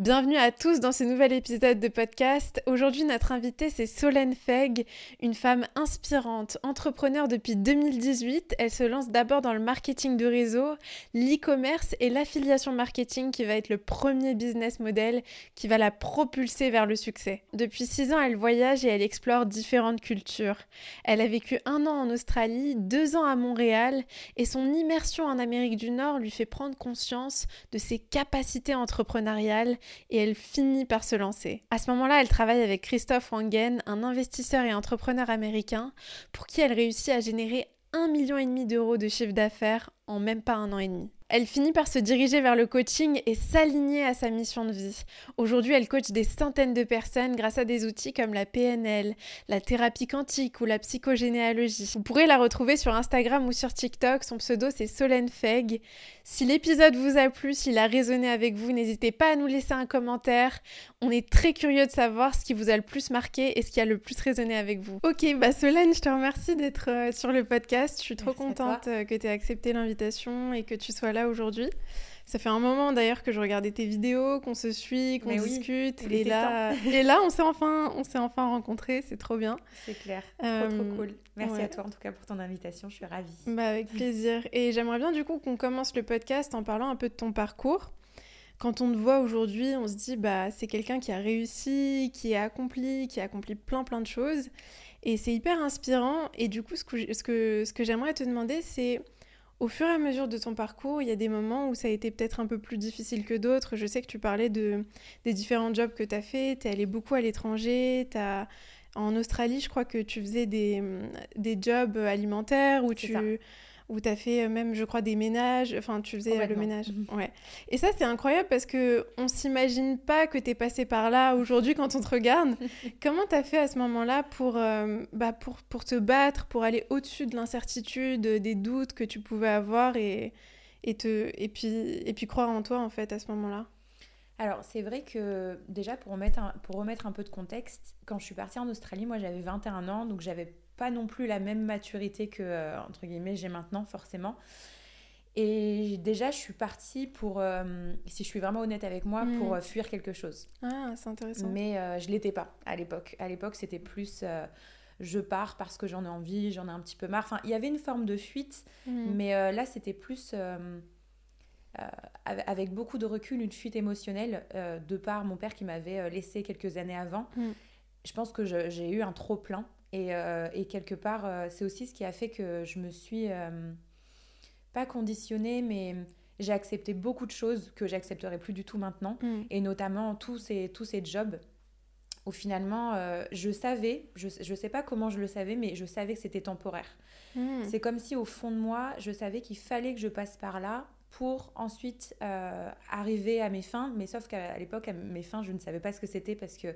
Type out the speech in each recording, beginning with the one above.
Bienvenue à tous dans ce nouvel épisode de podcast. Aujourd'hui, notre invitée, c'est Solène Feg, une femme inspirante, entrepreneur depuis 2018. Elle se lance d'abord dans le marketing de réseau, l'e-commerce et l'affiliation marketing qui va être le premier business model qui va la propulser vers le succès. Depuis six ans, elle voyage et elle explore différentes cultures. Elle a vécu un an en Australie, deux ans à Montréal et son immersion en Amérique du Nord lui fait prendre conscience de ses capacités entrepreneuriales et elle finit par se lancer. À ce moment-là, elle travaille avec Christophe Wangen, un investisseur et entrepreneur américain, pour qui elle réussit à générer un million et demi d'euros de chiffre d'affaires en même pas un an et demi. Elle finit par se diriger vers le coaching et s'aligner à sa mission de vie. Aujourd'hui, elle coach des centaines de personnes grâce à des outils comme la PNL, la thérapie quantique ou la psychogénéalogie. Vous pourrez la retrouver sur Instagram ou sur TikTok. Son pseudo, c'est Solène Feg. Si l'épisode vous a plu, s'il a résonné avec vous, n'hésitez pas à nous laisser un commentaire. On est très curieux de savoir ce qui vous a le plus marqué et ce qui a le plus résonné avec vous. Ok, bah Solène, je te remercie d'être euh, sur le podcast. Je suis trop contente euh, que tu aies accepté l'invitation et que tu sois là aujourd'hui. Ça fait un moment d'ailleurs que je regardais tes vidéos, qu'on se suit, qu'on discute. Et là, et là, on s'est enfin, on s'est enfin rencontrés. C'est trop bien. C'est clair. trop, trop euh, cool. Merci à toi en tout cas pour ton invitation. Je suis ravie. Bah, avec plaisir. Et j'aimerais bien du coup qu'on commence le podcast en parlant un peu de ton parcours. Quand on te voit aujourd'hui, on se dit bah c'est quelqu'un qui a réussi, qui a accompli, qui a accompli plein plein de choses. Et c'est hyper inspirant. Et du coup, ce que, ce que, ce que j'aimerais te demander, c'est au fur et à mesure de ton parcours, il y a des moments où ça a été peut-être un peu plus difficile que d'autres. Je sais que tu parlais de, des différents jobs que tu as fait. Tu es allé beaucoup à l'étranger. En Australie, je crois que tu faisais des, des jobs alimentaires où tu, où tu as fait euh, même, je crois, des ménages, enfin, tu faisais euh, le ménage. Mhm. Ouais. Et ça, c'est incroyable parce que on s'imagine pas que tu es passé par là aujourd'hui quand on te regarde. Comment tu as fait à ce moment-là pour, euh, bah, pour, pour te battre, pour aller au-dessus de l'incertitude, des doutes que tu pouvais avoir et, et, te, et, puis, et puis croire en toi, en fait, à ce moment-là? Alors, c'est vrai que déjà, pour remettre, un, pour remettre un peu de contexte, quand je suis partie en Australie, moi j'avais 21 ans, donc j'avais pas non plus la même maturité que, euh, entre guillemets, j'ai maintenant, forcément. Et déjà, je suis partie pour, euh, si je suis vraiment honnête avec moi, pour euh, fuir quelque chose. Ah, c'est intéressant. Mais je l'étais pas à l'époque. À l'époque, c'était plus je pars parce que j'en ai envie, j'en ai un petit peu marre. Enfin, il y avait une forme de fuite, hmm. mais là, c'était plus avec beaucoup de recul, une fuite émotionnelle de par mon père qui m'avait laissé quelques années avant. Hmm. Je pense que j'ai eu un trop plein euh, et, quelque part, euh, c'est aussi ce qui a fait que je me suis euh, pas conditionnée, mais j'ai accepté beaucoup de choses que j'accepterai plus du tout maintenant, mm. et notamment tous ces, tous ces jobs où finalement je savais, je ne sais pas comment je le savais, mais je savais que c'était temporaire. Mm. C'est comme si au fond de moi, je savais qu'il fallait que je passe par là pour ensuite arriver à mes fins, mais sauf qu'à l'époque, à mes fins, je ne savais pas ce que c'était parce que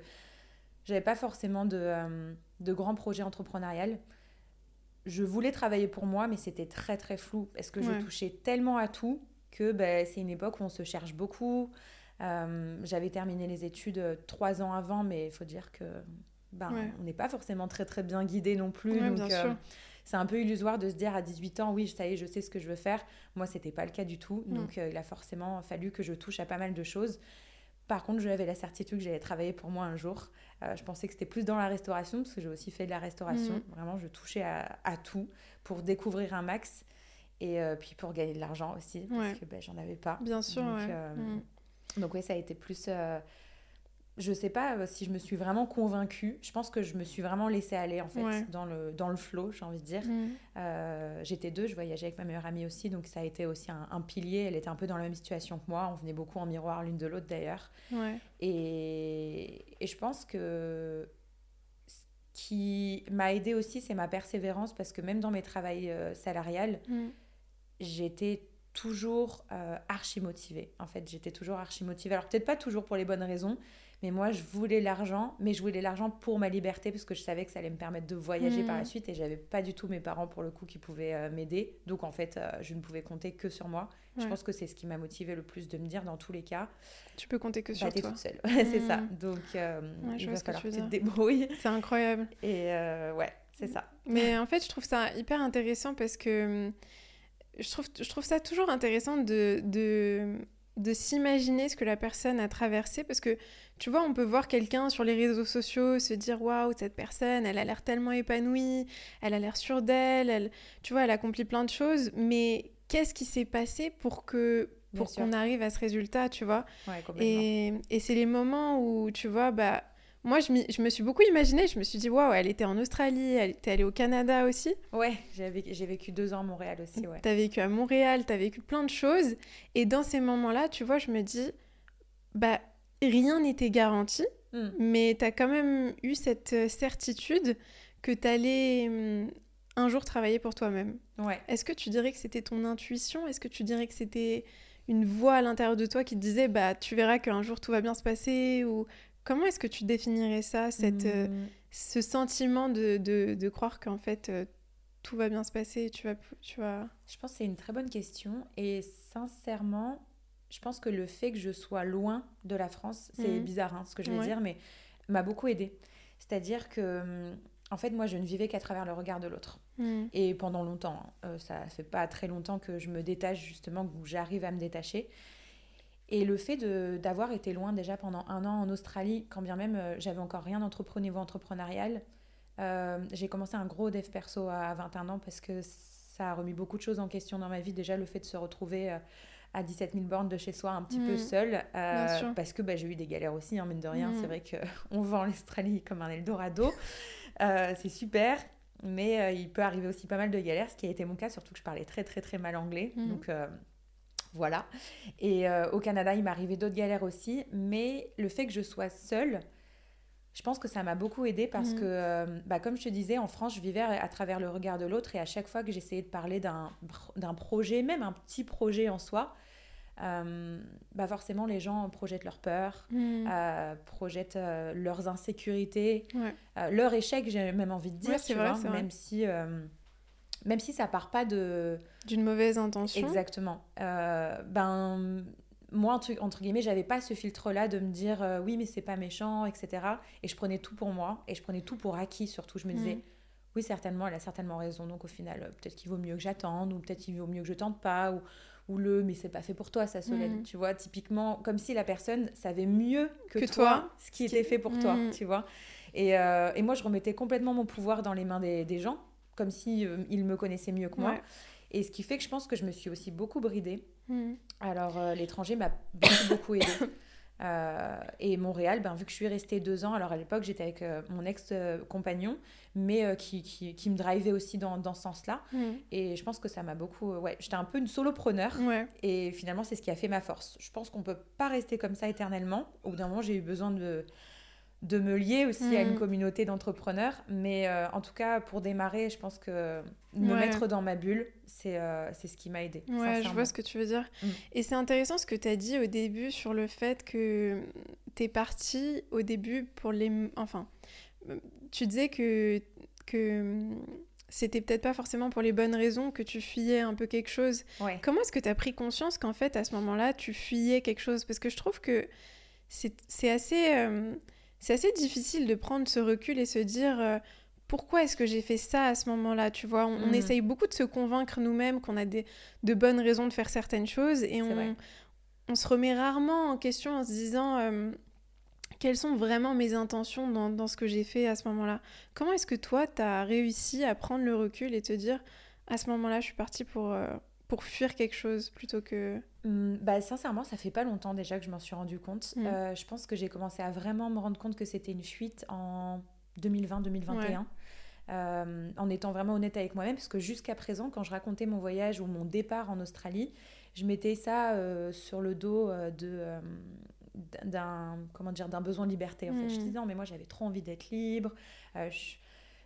j'avais pas forcément de, euh, de grands projets entrepreneuriaux. Je voulais travailler pour moi, mais c'était très très flou parce que je touchais tellement à tout que ben, c'est une époque où on se cherche beaucoup. Euh, j'avais terminé les études euh, trois ans avant, mais il faut dire que ben, on n'est pas forcément très très bien guidé non plus. donc c'est un peu illusoire de se dire à 18 ans, oui, ça y est, je sais ce que je veux faire. Moi, c'était pas le cas du tout. Donc il a forcément fallu que je touche à pas mal de choses. Par contre, j'avais la certitude que j'allais travailler pour moi un jour. Euh, je pensais que c'était plus dans la restauration, parce que j'ai aussi fait de la restauration. Mm. Vraiment, je touchais à, tout pour découvrir un max. Et euh, puis pour gagner de l'argent aussi, parce que ben, j'en avais pas. Bien sûr, Donc, ouais. Euh, mm. donc oui, ça a été plus je sais pas euh, si je me suis vraiment convaincue. Je pense que je me suis vraiment laissée aller en fait dans le dans le flow, j'ai envie de dire. Mm. Euh, j'étais deux, je voyageais avec ma meilleure amie aussi, donc ça a été aussi un, pilier. Elle était un peu dans la même situation que moi. On venait beaucoup en miroir l'une de l'autre d'ailleurs. Et, et, je pense que ce qui m'a aidé aussi, c'est ma persévérance parce que même dans mes travails euh, salariales, mm. j'étais toujours archi motivée. En fait, j'étais toujours archi motivée. Alors peut-être pas toujours pour les bonnes raisons, Mais moi, je voulais l'argent, mais je voulais l'argent pour ma liberté parce que je savais que ça allait me permettre de voyager par la hmm. suite et j'avais pas du tout mes parents pour le coup qui pouvaient euh, m'aider. Donc en fait, euh, je ne pouvais compter que sur moi. Je pense que c'est ce qui m'a motivé le plus de me dire dans tous les cas. Tu peux compter que sur bah, toi. toute seule, c'est ça. Hmm. Donc il va falloir que, tu te débrouilles. C'est incroyable. Et ouais, c'est ça. Mais en fait, je trouve ça hyper intéressant parce que hum, je trouve, je trouve ça toujours intéressant de, de, de s'imaginer ce que la personne a traversé parce que tu vois, on peut voir quelqu'un sur les réseaux sociaux se dire waouh, cette personne, elle a l'air tellement épanouie, elle a l'air sûre d'elle, elle, tu vois, elle accomplit plein de choses, mais qu'est-ce qui s'est passé pour que pour qu'on arrive à ce résultat, tu vois? Et, et c'est les moments où, tu vois, bah, moi, je, je, me suis beaucoup imaginée. Je me suis dit, waouh, elle était en Australie, elle était allée au Canada aussi. Ouais, j'ai vécu, vécu deux ans à Montréal aussi. Ouais. Tu as vécu à Montréal, tu as vécu plein de choses. Et dans ces moments-là, tu vois, je me dis, bah, rien n'était garanti, hmm. mais tu as quand même eu cette euh, certitude que tu allais hmm, un jour travailler pour toi-même. Ouais. Est-ce que tu dirais que c'était ton intuition? Est-ce que tu dirais que c'était une voix à l'intérieur de toi qui te disait bah tu verras qu'un jour tout va bien se passer ou Comment est-ce que tu définirais ça, cette, euh, mmh. ce sentiment de, de, de croire qu'en fait euh, tout va bien se passer tu vas, tu vas... Je pense que c'est une très bonne question et sincèrement, je pense que le fait que je sois loin de la France, c'est mmh. bizarre hein, ce que je vais dire, mais m'a beaucoup aidé. C'est-à-dire que, hum, en fait, moi, je ne vivais qu'à travers le regard de l'autre. Mmh. Et pendant longtemps, hein, euh, ça fait pas très longtemps que je me détache justement, que j'arrive à me détacher. Et le fait d'avoir été loin déjà pendant un an en Australie, quand bien même euh, j'avais encore rien d'entrepreneur niveau entrepreneurial, euh, j'ai commencé un gros dev perso à 21 ans parce que ça a remis beaucoup de choses en question dans ma vie. Déjà, le fait de se retrouver euh, à 17 000 bornes de chez soi, un petit peu mmh. seul, parce que bah, j'ai eu des galères aussi, hein, mine de rien. Mmh. C'est vrai qu'on vend l'Australie comme un Eldorado. c'est super. Mais il peut arriver aussi pas mal de galères, ce qui a été mon cas, surtout que je parlais très très très mal anglais. Mmh. Donc voilà. Et euh, au Canada, il m'arrivait d'autres galères aussi. Mais le fait que je sois seule, je pense que ça m'a beaucoup aidé parce mhm. que, euh, bah, comme je te disais, en France, je vivais à travers le regard de l'autre. Et à chaque fois que j'essayais de parler d'un projet, même un petit projet en soi, euh, bah forcément, les gens projettent leur peur, mhm. projettent leurs insécurités, leur échec, j'ai même envie de dire, tu vois, même si même si ça part pas de d'une mauvaise intention. Exactement. Euh, ben moi entre, entre guillemets, j'avais pas ce filtre là de me dire euh, oui mais c'est pas méchant, etc. Et je prenais tout pour moi et je prenais tout pour acquis surtout. Je me disais mm. oui certainement elle a certainement raison donc au final euh, peut-être qu'il vaut mieux que j'attende ou peut-être qu'il vaut mieux que je tente pas ou ou le mais c'est pas fait pour toi ça Solène mm. tu vois typiquement comme si la personne savait mieux que, toi, ce qui était fait pour toi mm. tu vois et, et, moi je remettais complètement mon pouvoir dans les mains des, des gens comme si euh, il me connaissait mieux que moi. Et ce qui fait que je pense que je me suis aussi beaucoup bridée. Hmm. Alors, euh, l'étranger m'a beaucoup, beaucoup aidée. Euh, et Montréal, ben, vu que je suis restée deux ans, alors à l'époque j'étais avec mon ex-compagnon, mais qui, qui, qui, me drivait aussi dans, dans ce sens-là. Hmm. Et je pense que ça m'a beaucoup. ouais, j'étais un peu une solopreneur. Ouais. Et finalement, c'est ce qui a fait ma force. Je pense qu'on peut pas rester comme ça éternellement. Au bout d'un moment, j'ai eu besoin de de me lier aussi à une mm. communauté d'entrepreneurs. Mais euh, en tout cas, pour démarrer, je pense que me mettre dans ma bulle, c'est euh, ce qui m'a aidé. Ouais, je vois ce que tu veux dire. Mm. Et c'est intéressant ce que tu as dit au début sur le fait que tu es partie au début pour les... Enfin, tu disais que, que c'était peut-être pas forcément pour les bonnes raisons que tu fuyais un peu quelque chose. Comment est-ce que tu as pris conscience qu'en fait, à ce moment-là, tu fuyais quelque chose? Parce que je trouve que c'est assez... Euh, c'est assez difficile de prendre ce recul et se dire euh, pourquoi est-ce que j'ai fait ça à ce moment-là Tu vois, on, mm. essaye beaucoup de se convaincre nous-mêmes qu'on a des, de bonnes raisons de faire certaines choses et on, on, se remet rarement en question en se disant euh, quelles sont vraiment mes intentions dans, dans ce que j'ai fait à ce moment-là? Comment est-ce que toi, tu as réussi à prendre le recul et te dire à ce moment-là, je suis partie pour, euh, pour fuir quelque chose plutôt que... Mmh, bah, sincèrement, ça fait pas longtemps déjà que je m'en suis rendu compte. Mmh. Euh, je pense que j'ai commencé à vraiment me rendre compte que c'était une fuite en 2020-2021. Euh, en étant vraiment honnête avec moi-même, parce que jusqu'à présent, quand je racontais mon voyage ou mon départ en Australie, je mettais ça euh, sur le dos de d'un comment dire d'un besoin de liberté. En fait, je mmh. disais non, mais moi j'avais trop envie d'être libre. je,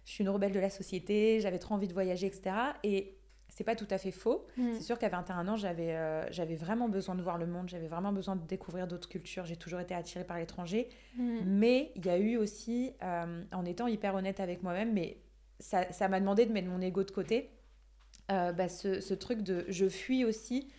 je suis une rebelle de la société. J'avais trop envie de voyager, etc. Et c'est pas tout à fait faux. Mm. C'est sûr qu'à 21 ans, j'avais euh, j'avais vraiment besoin de voir le monde, j'avais vraiment besoin de découvrir d'autres cultures. J'ai toujours été attirée par l'étranger. Mm. Mais il y a eu aussi, euh, en étant hyper honnête avec moi-même, mais ça m'a demandé de mettre mon ego de côté, euh, bah, ce, ce, truc de je fuis aussi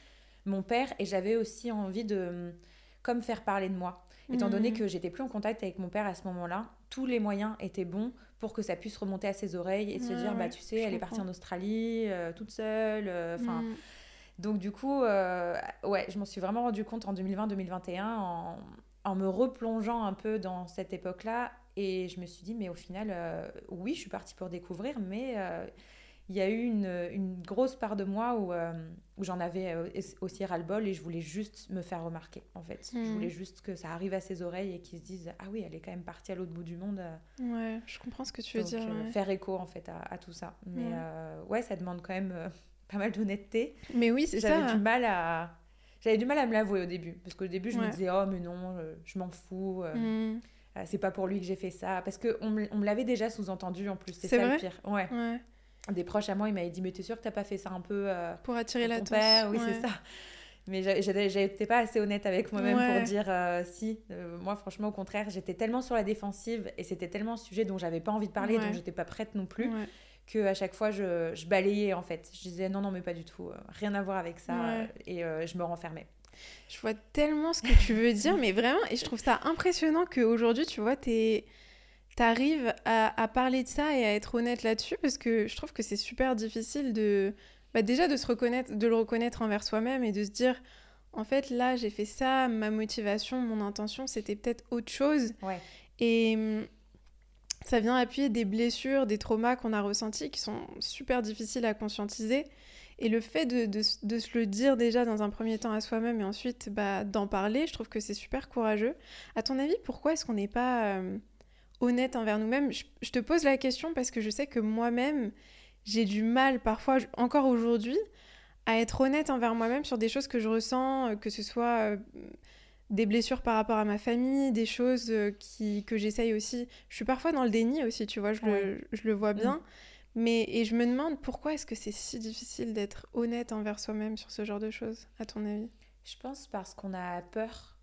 mon père et j'avais aussi envie de comme faire parler de moi. Étant donné mm. que j'étais plus en contact avec mon père à ce moment-là, tous les moyens étaient bons pour que ça puisse remonter à ses oreilles et se dire bah tu sais elle est partie en Australie euh, toute seule euh, enfin mm. donc du coup euh, ouais je m'en suis vraiment rendu compte en 2020-2021 en, en, me replongeant un peu dans cette époque là et je me suis dit mais au final oui je suis partie pour découvrir mais il y a eu une, une, grosse part de moi où, euh, où j'en avais euh, aussi ras-le-bol et je voulais juste me faire remarquer, en fait. Je hmm. voulais juste que ça arrive à ses oreilles et qu'ils se disent Ah oui, elle est quand même partie à l'autre bout du monde. Euh. Ouais, je comprends ce que tu veux dire. Faire écho, en fait, à, tout ça. Mais ouais, ça demande quand même pas mal d'honnêteté. Mais oui, c'est ça. J'avais du mal à. J'avais du mal à me l'avouer au début. Parce qu'au début, je me disais Oh, mais non, je m'en fous. Hmm. c'est pas pour lui que j'ai fait ça. Parce qu'on on me l'avait déjà sous-entendu en plus. C'est ça le pire. ouais des proches à moi, ils m'avaient dit Mais t'es sûr que t'as pas fait ça un peu euh, pour attirer l'attention père? Oui, c'est ça. Mais j'étais pas assez honnête avec moi-même pour dire euh, si. Euh, moi, franchement, au contraire, j'étais tellement sur la défensive et c'était tellement un sujet dont j'avais pas envie de parler, dont j'étais pas prête non plus, que à chaque fois, je, je, balayais en fait. Je disais non, non, mais pas du tout, rien à voir avec ça. Et je me renfermais. Je vois tellement ce que tu veux dire, mais vraiment, et je trouve ça impressionnant qu'aujourd'hui, tu vois, t'es t'arrives à, à, parler de ça et à être honnête là-dessus parce que je trouve que c'est super difficile de bah déjà de se reconnaître de le reconnaître envers soi-même et de se dire en fait là j'ai fait ça ma motivation mon intention c'était peut-être autre chose. Et hum, ça vient appuyer des blessures des traumas qu'on a ressentis qui sont super difficiles à conscientiser. Et le fait de, de, de, se le dire déjà dans un premier temps à soi-même et ensuite bah, d'en parler, je trouve que c'est super courageux. À ton avis, pourquoi est-ce qu'on n'est pas hum, honnête envers nous-mêmes. Je, te pose la question parce que je sais que moi-même, j'ai du mal parfois, encore aujourd'hui, à être honnête envers moi-même sur des choses que je ressens, euh, que ce soit euh, des blessures par rapport à ma famille, des choses euh, qui, que j'essaye aussi. Je suis parfois dans le déni aussi, tu vois, je, le, je le, vois bien. Mm. Mais, et je me demande pourquoi est-ce que c'est si difficile d'être honnête envers soi-même sur ce genre de choses, à ton avis? Je pense parce qu'on a peur,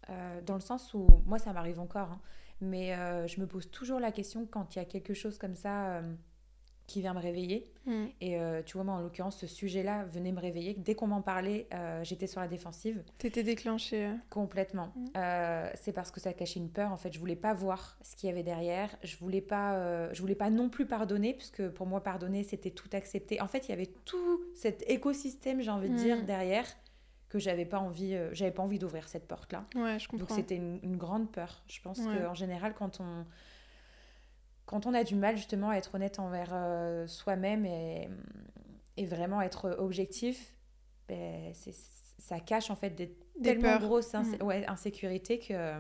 dans le sens où, moi ça m'arrive encore, hein, mais euh, je me pose toujours la question quand il y a quelque chose comme ça euh, qui vient me réveiller. Mm. Et euh, tu vois, moi, en l'occurrence, ce sujet-là venait me réveiller. Dès qu'on m'en parlait, j'étais sur la défensive. T'étais déclenchée. Complètement. Mm. c'est parce que ça cachait une peur. En fait, je voulais pas voir ce qu'il y avait derrière. Je voulais pas, je voulais pas non plus pardonner, puisque pour moi, pardonner, c'était tout accepter. En fait, il y avait tout cet écosystème, j'ai envie de dire, mm. derrière que j'avais pas envie euh, j'avais pas envie d'ouvrir cette porte là ouais, je comprends. donc c'était une, grande peur je pense qu'en général quand on quand on a du mal justement à être honnête envers euh, soi-même et, et vraiment être objectif ben, ça cache en fait des, tellement grosses mm. ouais, insécurités que euh,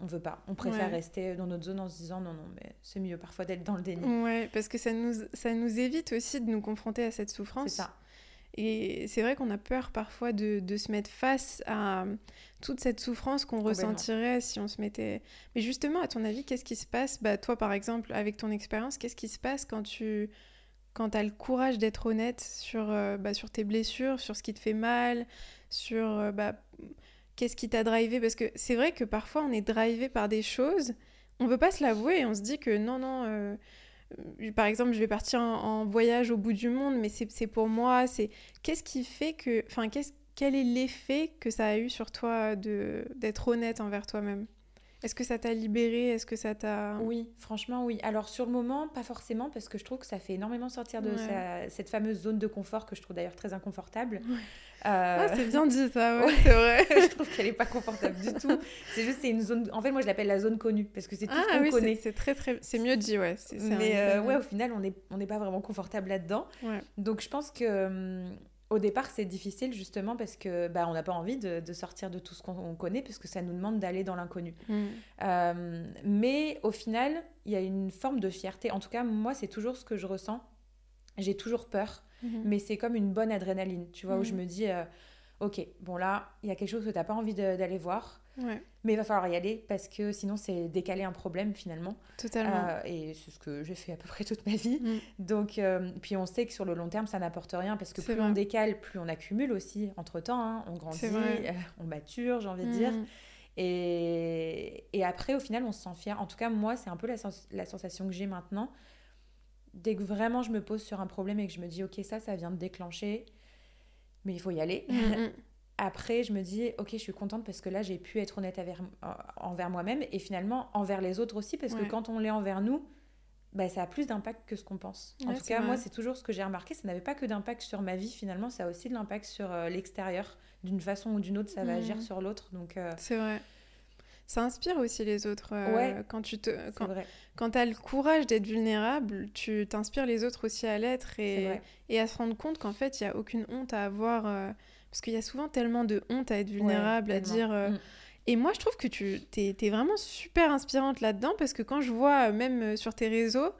on veut pas. On préfère rester dans notre zone en se disant non, non, mais c'est mieux parfois d'être dans le déni. Ouais, parce que ça nous, ça nous évite aussi de nous confronter à cette souffrance. C'est ça. Et c'est vrai qu'on a peur parfois de, de, se mettre face à toute cette souffrance qu'on ressentirait si on se mettait... Mais justement, à ton avis, qu'est-ce qui se passe? Bah, Toi, par exemple, avec ton expérience, qu'est-ce qui se passe quand tu quand as le courage d'être honnête sur, euh, bah, sur tes blessures, sur ce qui te fait mal, sur euh, bah, qu'est-ce qui t'a drivé? Parce que c'est vrai que parfois on est drivé par des choses, on veut pas se l'avouer et on se dit que non, non... Euh, euh, par exemple, je vais partir en, voyage au bout du monde, mais c'est pour moi. C'est qu'est-ce qui fait que, enfin, qu'est-ce quel est l'effet que ça a eu sur toi d'être honnête envers toi-même? Est-ce que ça t'a libéré? Est-ce que ça t'a Oui, franchement oui. Alors sur le moment, pas forcément parce que je trouve que ça fait énormément sortir de cette fameuse zone de confort que je trouve d'ailleurs très inconfortable. Euh, ah, c'est bien dit ça, ouais, c'est vrai. je trouve qu'elle est pas confortable du tout. C'est juste, c'est une zone. En fait, moi, je l'appelle la zone connue parce que c'est tout ah, ce qu'on connaît. C'est très, très. C'est mieux dit, ouais. Mais euh, ouais, au final, on n'est on n'est pas vraiment confortable là-dedans. Donc, je pense que. Hum, au départ, c'est difficile justement parce que bah, on n'a pas envie de, de, sortir de tout ce qu'on connaît parce que ça nous demande d'aller dans l'inconnu. Mm. Euh, mais au final, il y a une forme de fierté. En tout cas, moi, c'est toujours ce que je ressens. J'ai toujours peur Mhm. Mais c'est comme une bonne adrénaline, tu vois, où je mhm. me dis, euh, ok, bon là, il y a quelque chose que tu n'as pas envie d'aller voir. Mais il va falloir y aller parce que sinon, c'est décaler un problème finalement. Totalement. Euh, et c'est ce que j'ai fait à peu près toute ma vie. Mm. Donc, euh, puis on sait que sur le long terme, ça n'apporte rien parce que plus on décale, plus on accumule aussi entre temps. Hein. on grandit, on mature, j'ai envie de dire. Mm. Et, et, après, au final, on se sent fier. En tout cas, moi, c'est un peu la, la sensation que j'ai maintenant. Dès que vraiment je me pose sur un problème et que je me dis, ok, ça, ça vient de déclencher, mais il faut y aller. Mm, après, je me dis, ok, je suis contente parce que là, j'ai pu être honnête envers, envers moi-même et finalement envers les autres aussi, parce que quand on l'est envers nous, bah, ça a plus d'impact que ce qu'on pense. En tout cas, moi, c'est toujours ce que j'ai remarqué. Ça n'avait pas que d'impact sur ma vie, finalement, ça a aussi de l'impact sur euh, l'extérieur. D'une façon ou d'une autre, ça va agir mmh. sur l'autre. Donc, euh, C'est vrai. Ça inspire aussi les autres. Euh, ouais, quand tu te, quand, quand as le courage d'être vulnérable, tu t'inspires les autres aussi à l'être et, et à se rendre compte qu'en fait, il n'y a aucune honte à avoir parce qu'il y a souvent tellement de honte à être vulnérable, à dire. Euh, mm. Et moi, je trouve que tu es, es, vraiment super inspirante là-dedans parce que quand je vois, euh, même euh, sur tes réseaux,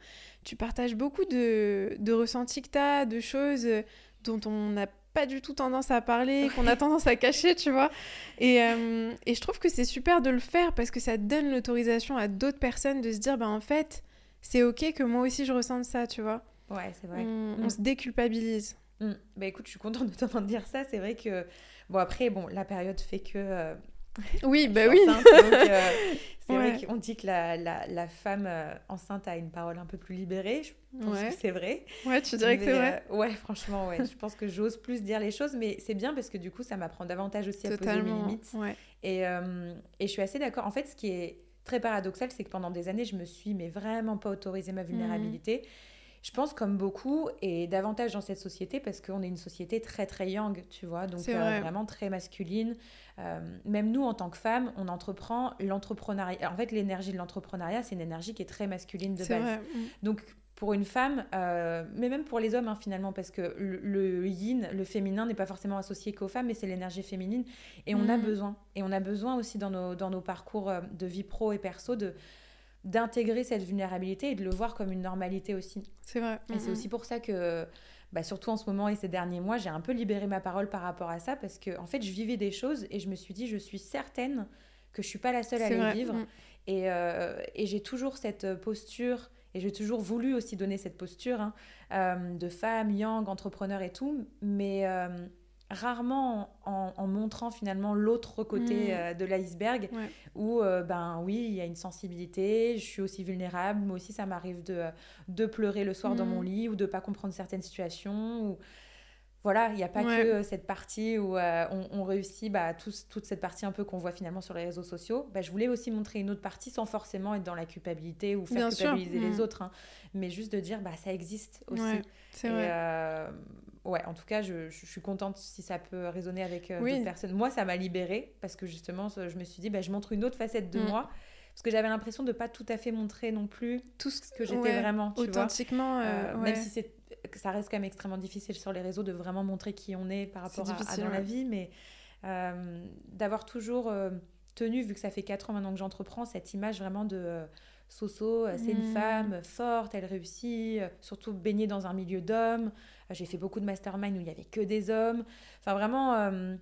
tu partages beaucoup de, de ressentis que tu as, de choses dont on n'a pas du tout tendance à parler, qu'on a tendance à cacher, tu vois. Et, et je trouve que c'est super de le faire parce que ça donne l'autorisation à d'autres personnes de se dire, bah en fait, c'est ok que moi aussi je ressente ça, tu vois. Ouais, c'est vrai. On, on, mm. se déculpabilise. Mm. Bah écoute, je suis contente de t'entendre dire ça. C'est vrai que, bon, après, bon, la période fait que. Euh, oui, bah oui. Euh, c'est vrai qu'on dit que la, la, la femme euh, enceinte a une parole un peu plus libérée. Je pense que c'est vrai. Ouais, tu dirais que c'est vrai. ouais, franchement, ouais. je pense que j'ose plus dire les choses, mais c'est bien parce que du coup, ça m'apprend davantage aussi à poser mes limites. Ouais. Et, et je suis assez d'accord. En fait, ce qui est très paradoxal, c'est que pendant des années, je me suis mais vraiment pas autorisé ma vulnérabilité. Je pense comme beaucoup et davantage dans cette société parce qu'on est une société très très young, tu vois, donc euh, vraiment très masculine. Euh, même nous en tant que femmes, on entreprend l'entrepreneuriat. En fait, l'énergie de l'entrepreneuriat, c'est une énergie qui est très masculine de base. Donc pour une femme, euh, mais même pour les hommes hein, finalement, parce que le, yin, le féminin n'est pas forcément associé qu'aux femmes, mais c'est l'énergie féminine. Et on a mm. besoin. Et on a besoin aussi dans nos, dans nos parcours de vie pro et perso de d'intégrer cette vulnérabilité et de le voir comme une normalité aussi. C'est vrai. Et c'est aussi pour ça que, bah, surtout en ce moment et ces derniers mois, j'ai un peu libéré ma parole par rapport à ça parce que, en fait, je vivais des choses et je me suis dit, je suis certaine que je suis pas la seule à les vivre. Mm. Et, euh, et j'ai toujours cette posture, et j'ai toujours voulu aussi donner cette posture hein, euh, de femme, young, entrepreneur et tout, mais. Euh, rarement en, montrant finalement l'autre côté mm. euh, de l'iceberg où euh, ben oui il y a une sensibilité je suis aussi vulnérable moi aussi ça m'arrive de, de pleurer le soir dans mon mm. lit ou de pas comprendre certaines situations ou voilà il n'y a pas que euh, cette partie où on, réussit bah, toute cette partie un peu qu'on voit finalement sur les réseaux sociaux bah, je voulais aussi montrer une autre partie sans forcément être dans la culpabilité ou faire culpabiliser les mm. autres hein. mais juste de dire bah ça existe aussi c'est vrai ouais, en tout cas, je, je, suis contente si ça peut résonner avec euh, d'autres personnes. Moi, ça m'a libérée parce que justement, je me suis dit, bah, je montre une autre facette de mm. moi. Parce que j'avais l'impression de ne pas tout à fait montrer non plus tout ce que j'étais vraiment. Tu authentiquement. Vois euh, Même si c'est, ça reste quand même extrêmement difficile sur les réseaux de vraiment montrer qui on est par rapport à, dans la vie. Mais euh, d'avoir toujours tenu, vu que ça fait 4 ans maintenant que j'entreprends, cette image vraiment de Soso, c'est une mm. femme forte, elle réussit, surtout baignée dans un milieu d'hommes. J'ai fait beaucoup de mastermind où il n'y avait que des hommes. Enfin, vraiment, euh,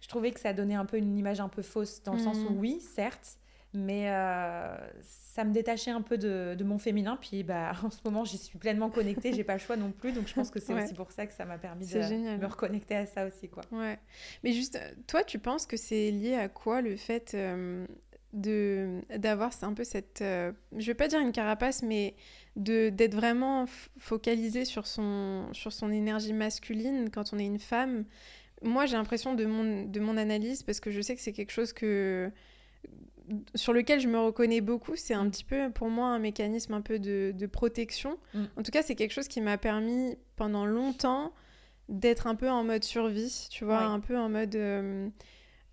je trouvais que ça donnait un peu une image un peu fausse, dans le sens où, mm. oui, certes, mais euh, ça me détachait un peu de, de, mon féminin. Puis bah, en ce moment, j'y suis pleinement connectée, j'ai pas le choix non plus. Donc je pense que c'est aussi pour ça que ça m'a permis de me reconnecter à ça aussi. Quoi. Ouais. Mais juste, toi, tu penses que c'est lié à quoi le fait euh, de d'avoir un peu cette euh, je vais pas dire une carapace mais de d'être vraiment focalisé sur son sur son énergie masculine quand on est une femme? Moi j'ai l'impression de mon de mon analyse parce que je sais que c'est quelque chose que sur lequel je me reconnais beaucoup c'est un mm. petit peu pour moi un mécanisme un peu de, de protection mm. en tout cas c'est quelque chose qui m'a permis pendant longtemps d'être un peu en mode survie tu vois un peu en mode euh,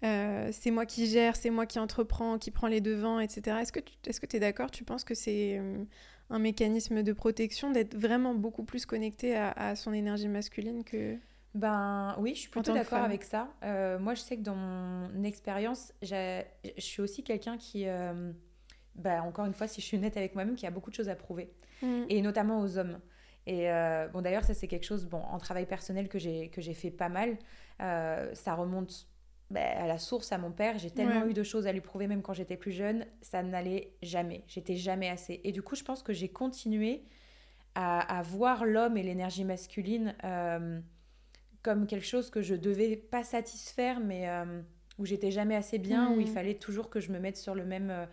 euh, c'est moi qui gère, c'est moi qui entreprends, qui prend les devants, etc. Est-ce que tu est que es d'accord? Tu penses que c'est euh, un mécanisme de protection d'être vraiment beaucoup plus connecté à, son énergie masculine que... Ben oui, je suis plutôt d'accord avec ça. Euh, moi, je sais que dans mon expérience, je suis aussi quelqu'un qui, ben, encore une fois, si je suis honnête avec moi-même, qui a beaucoup de choses à prouver. Mm. Et notamment aux hommes. Et bon, d'ailleurs, ça, c'est quelque chose, bon, en travail personnel que j'ai fait pas mal. ça remonte bah, à la source à mon père. J'ai tellement eu de choses à lui prouver, même quand j'étais plus jeune, ça n'allait jamais. J'étais jamais assez. Et du coup, je pense que j'ai continué à, voir l'homme et l'énergie masculine euh, comme quelque chose que je devais pas satisfaire, mais euh, où j'étais jamais assez bien, où il hmm. fallait toujours que je me mette sur le même. Euh,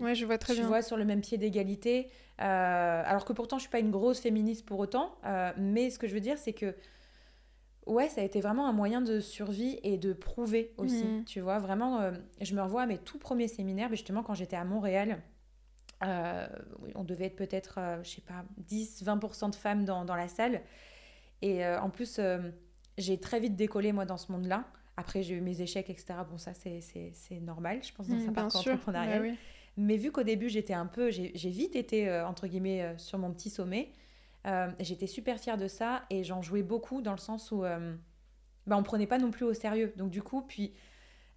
ouais, je vois très tu bien. vois, sur le même pied d'égalité. alors que pourtant, je suis pas une grosse féministe pour autant. mais ce que je veux dire, c'est que ouais, ça a été vraiment un moyen de survie et de prouver aussi. Hmm. Tu vois, vraiment, je me revois à mes tout premiers séminaires, mais justement quand j'étais à Montréal. Euh, on devait être peut-être, euh, je sais pas, 10-20% de femmes dans, dans, la salle. Et euh, en plus, j'ai très vite décollé, moi, dans ce monde-là. Après, j'ai eu mes échecs, etc. Bon, ça, c'est normal, je pense, dans sa parcours entrepreneurial. Bah Mais vu qu'au début, j'étais un peu, j'ai vite été, entre guillemets, sur mon petit sommet, j'étais super fière de ça et j'en jouais beaucoup dans le sens où bah, on prenait pas non plus au sérieux. Donc, du coup, puis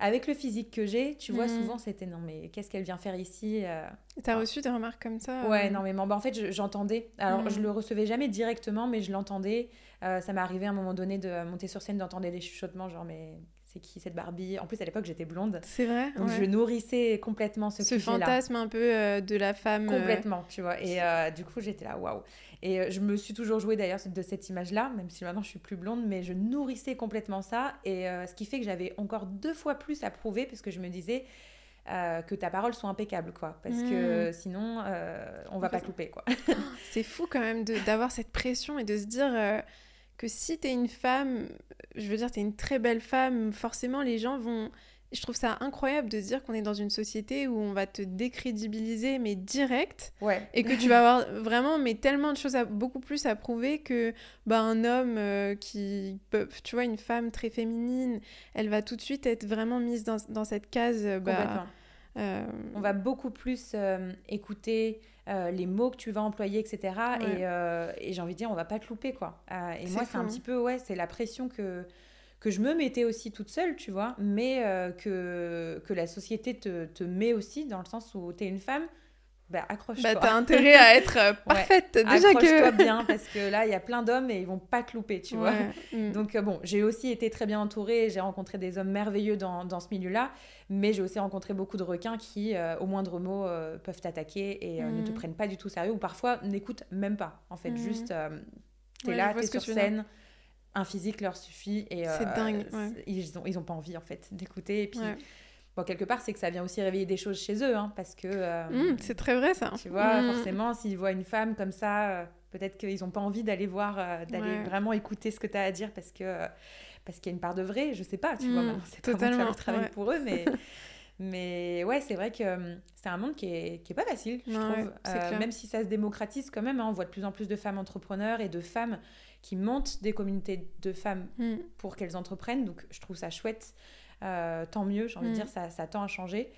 avec le physique que j'ai, tu vois, mm. souvent c'était non, mais qu'est-ce qu'elle vient faire ici euh... T'as reçu des remarques comme ça Ouais, euh? non, mais bah, en fait, j'entendais. Alors, je mm. le recevais jamais directement, mais je l'entendais. Euh, ça m'est arrivé à un moment donné de monter sur scène, d'entendre des chuchotements, genre, mais c'est qui cette Barbie? En plus, à l'époque, j'étais blonde. C'est vrai. Donc, je nourrissais complètement ce, ce fantasme un peu euh, de la femme. Complètement, tu vois. Et du coup, j'étais là, waouh. Et euh, je me suis toujours jouée d'ailleurs de cette image-là, même si maintenant je suis plus blonde, mais je nourrissais complètement ça. Et euh, ce qui fait que j'avais encore deux fois plus à prouver, parce que je me disais euh, que ta parole soit impeccable, quoi. Parce que mmh. sinon, on va pas te louper, quoi. C'est fou quand même d'avoir cette pression et de se dire que si tu es une femme, je veux dire, tu es une très belle femme, forcément les gens vont je trouve ça incroyable de se dire qu'on est dans une société où on va te décrédibiliser, mais direct. Ouais. Et que tu vas avoir vraiment mais tellement de choses à, beaucoup plus à prouver que bah, un homme euh, qui peut, tu vois, une femme très féminine, elle va tout de suite être vraiment mise dans, dans cette case. Euh, bah, euh, On va beaucoup plus écouter les mots que tu vas employer, etc. Et, et j'ai envie de dire, on va pas te louper, quoi. et moi, c'est un petit peu, ouais, c'est la pression que que je me mettais aussi toute seule, tu vois, mais euh, que, que la société te, te, met aussi dans le sens où tu es une femme, bah accroche-toi. Bah t'as intérêt à être euh, parfaite déjà accroche-toi bien parce que là il y a plein d'hommes et ils vont pas te louper, tu vois. Mm. Donc euh, bon, j'ai aussi été très bien entourée, j'ai rencontré des hommes merveilleux dans, dans ce milieu-là, mais j'ai aussi rencontré beaucoup de requins qui, au moindre mot, peuvent t'attaquer et ne te mm. prennent pas du tout sérieux ou parfois n'écoutent même pas. En fait, mm. juste t'es là, t'es sur scène un physique leur suffit et c'est euh, dingue ils ont ils ont pas envie en fait d'écouter et puis bon quelque part c'est que ça vient aussi réveiller des choses chez eux hein, parce que euh, mmh, c'est très vrai ça tu vois mmh. forcément s'ils voient une femme comme ça euh, peut-être qu'ils ont pas envie d'aller voir d'aller vraiment écouter ce que tu as à dire parce que parce qu'il y a une part de vrai je sais pas tu vois mmh, c'est pas moi le travail pour eux mais Mais ouais, c'est vrai que c'est un monde qui est, qui est pas facile, je trouve. même si ça se démocratise quand même, hein, on voit de plus en plus de femmes entrepreneurs et de femmes qui montent des communautés de femmes mm. pour qu'elles entreprennent. Donc je trouve ça chouette. Euh, tant mieux, j'ai envie de mm. dire, ça, ça tend à changer.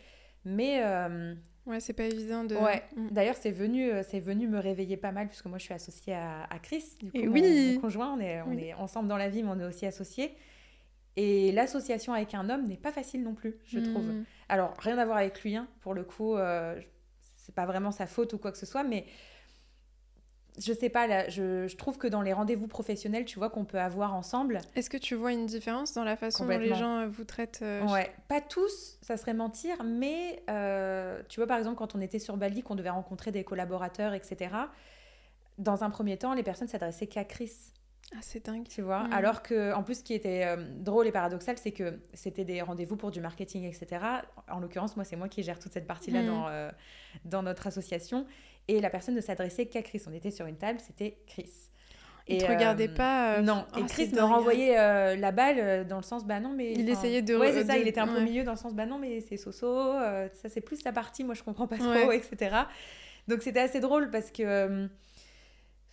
Mais. Euh, ouais, c'est pas évident de. Ouais. Mm. D'ailleurs, c'est venu, euh, c'est venu me réveiller pas mal, puisque moi, je suis associée à, à Chris, du coup, Et oui. mon, conjoint. On est, on est ensemble dans la vie, mais on est aussi associés. Et l'association avec un homme n'est pas facile non plus, je trouve. Alors, rien à voir avec lui, hein. pour le coup, c'est pas vraiment sa faute ou quoi que ce soit, mais je sais pas, là, je, trouve que dans les rendez-vous professionnels, tu vois, qu'on peut avoir ensemble. Est-ce que tu vois une différence dans la façon dont les gens euh, vous traitent euh, Ouais, pas tous, ça serait mentir, mais euh, tu vois, par exemple, quand on était sur Bali, qu'on devait rencontrer des collaborateurs, etc., dans un premier temps, les personnes s'adressaient qu'à Chris. Ah, c'est dingue. Tu vois, mm. alors que, en plus, ce qui était drôle et paradoxal, c'est que c'était des rendez-vous pour du marketing, etc. En l'occurrence, moi, c'est moi qui gère toute cette partie-là mm. dans, dans notre association. Et la personne ne s'adressait qu'à Chris. On était sur une table, c'était Chris. Il ne te regardait euh, pas. Euh, non, et oh, Chris me renvoyait euh, la balle dans le sens bah non, mais. Il essayait de. Ouais, c'est ça, il était un peu au milieu dans le sens bah non, mais c'est Soso, ça c'est plus sa partie, moi je comprends pas trop, etc. Donc c'était assez drôle parce que.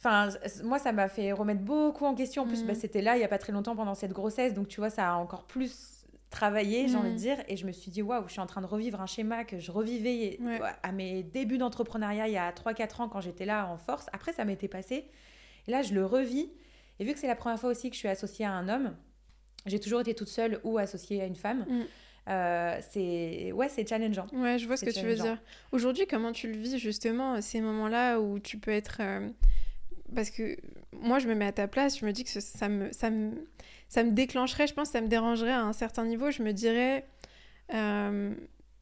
Enfin, moi, ça m'a fait remettre beaucoup en question. En plus, bah, mm. c'était là, il n'y a pas très longtemps pendant cette grossesse. Donc, tu vois, ça a encore plus travailler, j'ai envie de mm. dire. Et je me suis dit, waouh, je suis en train de revivre un schéma que je revivais à mes débuts d'entrepreneuriat il y a 3-4 ans quand j'étais là en force. Après, ça m'était passé. Et là, je le revis. Et vu que c'est la première fois aussi que je suis associée à un homme, j'ai toujours été toute seule ou associée à une femme. Mm. Euh, c'est ouais c'est challengeant ouais je vois ce que tu veux dire aujourd'hui comment tu le vis justement ces moments là où tu peux être euh, parce que moi, je me mets à ta place, je me dis que ça me, ça me, ça me déclencherait, je pense, ça me dérangerait à un certain niveau. Je me dirais, euh,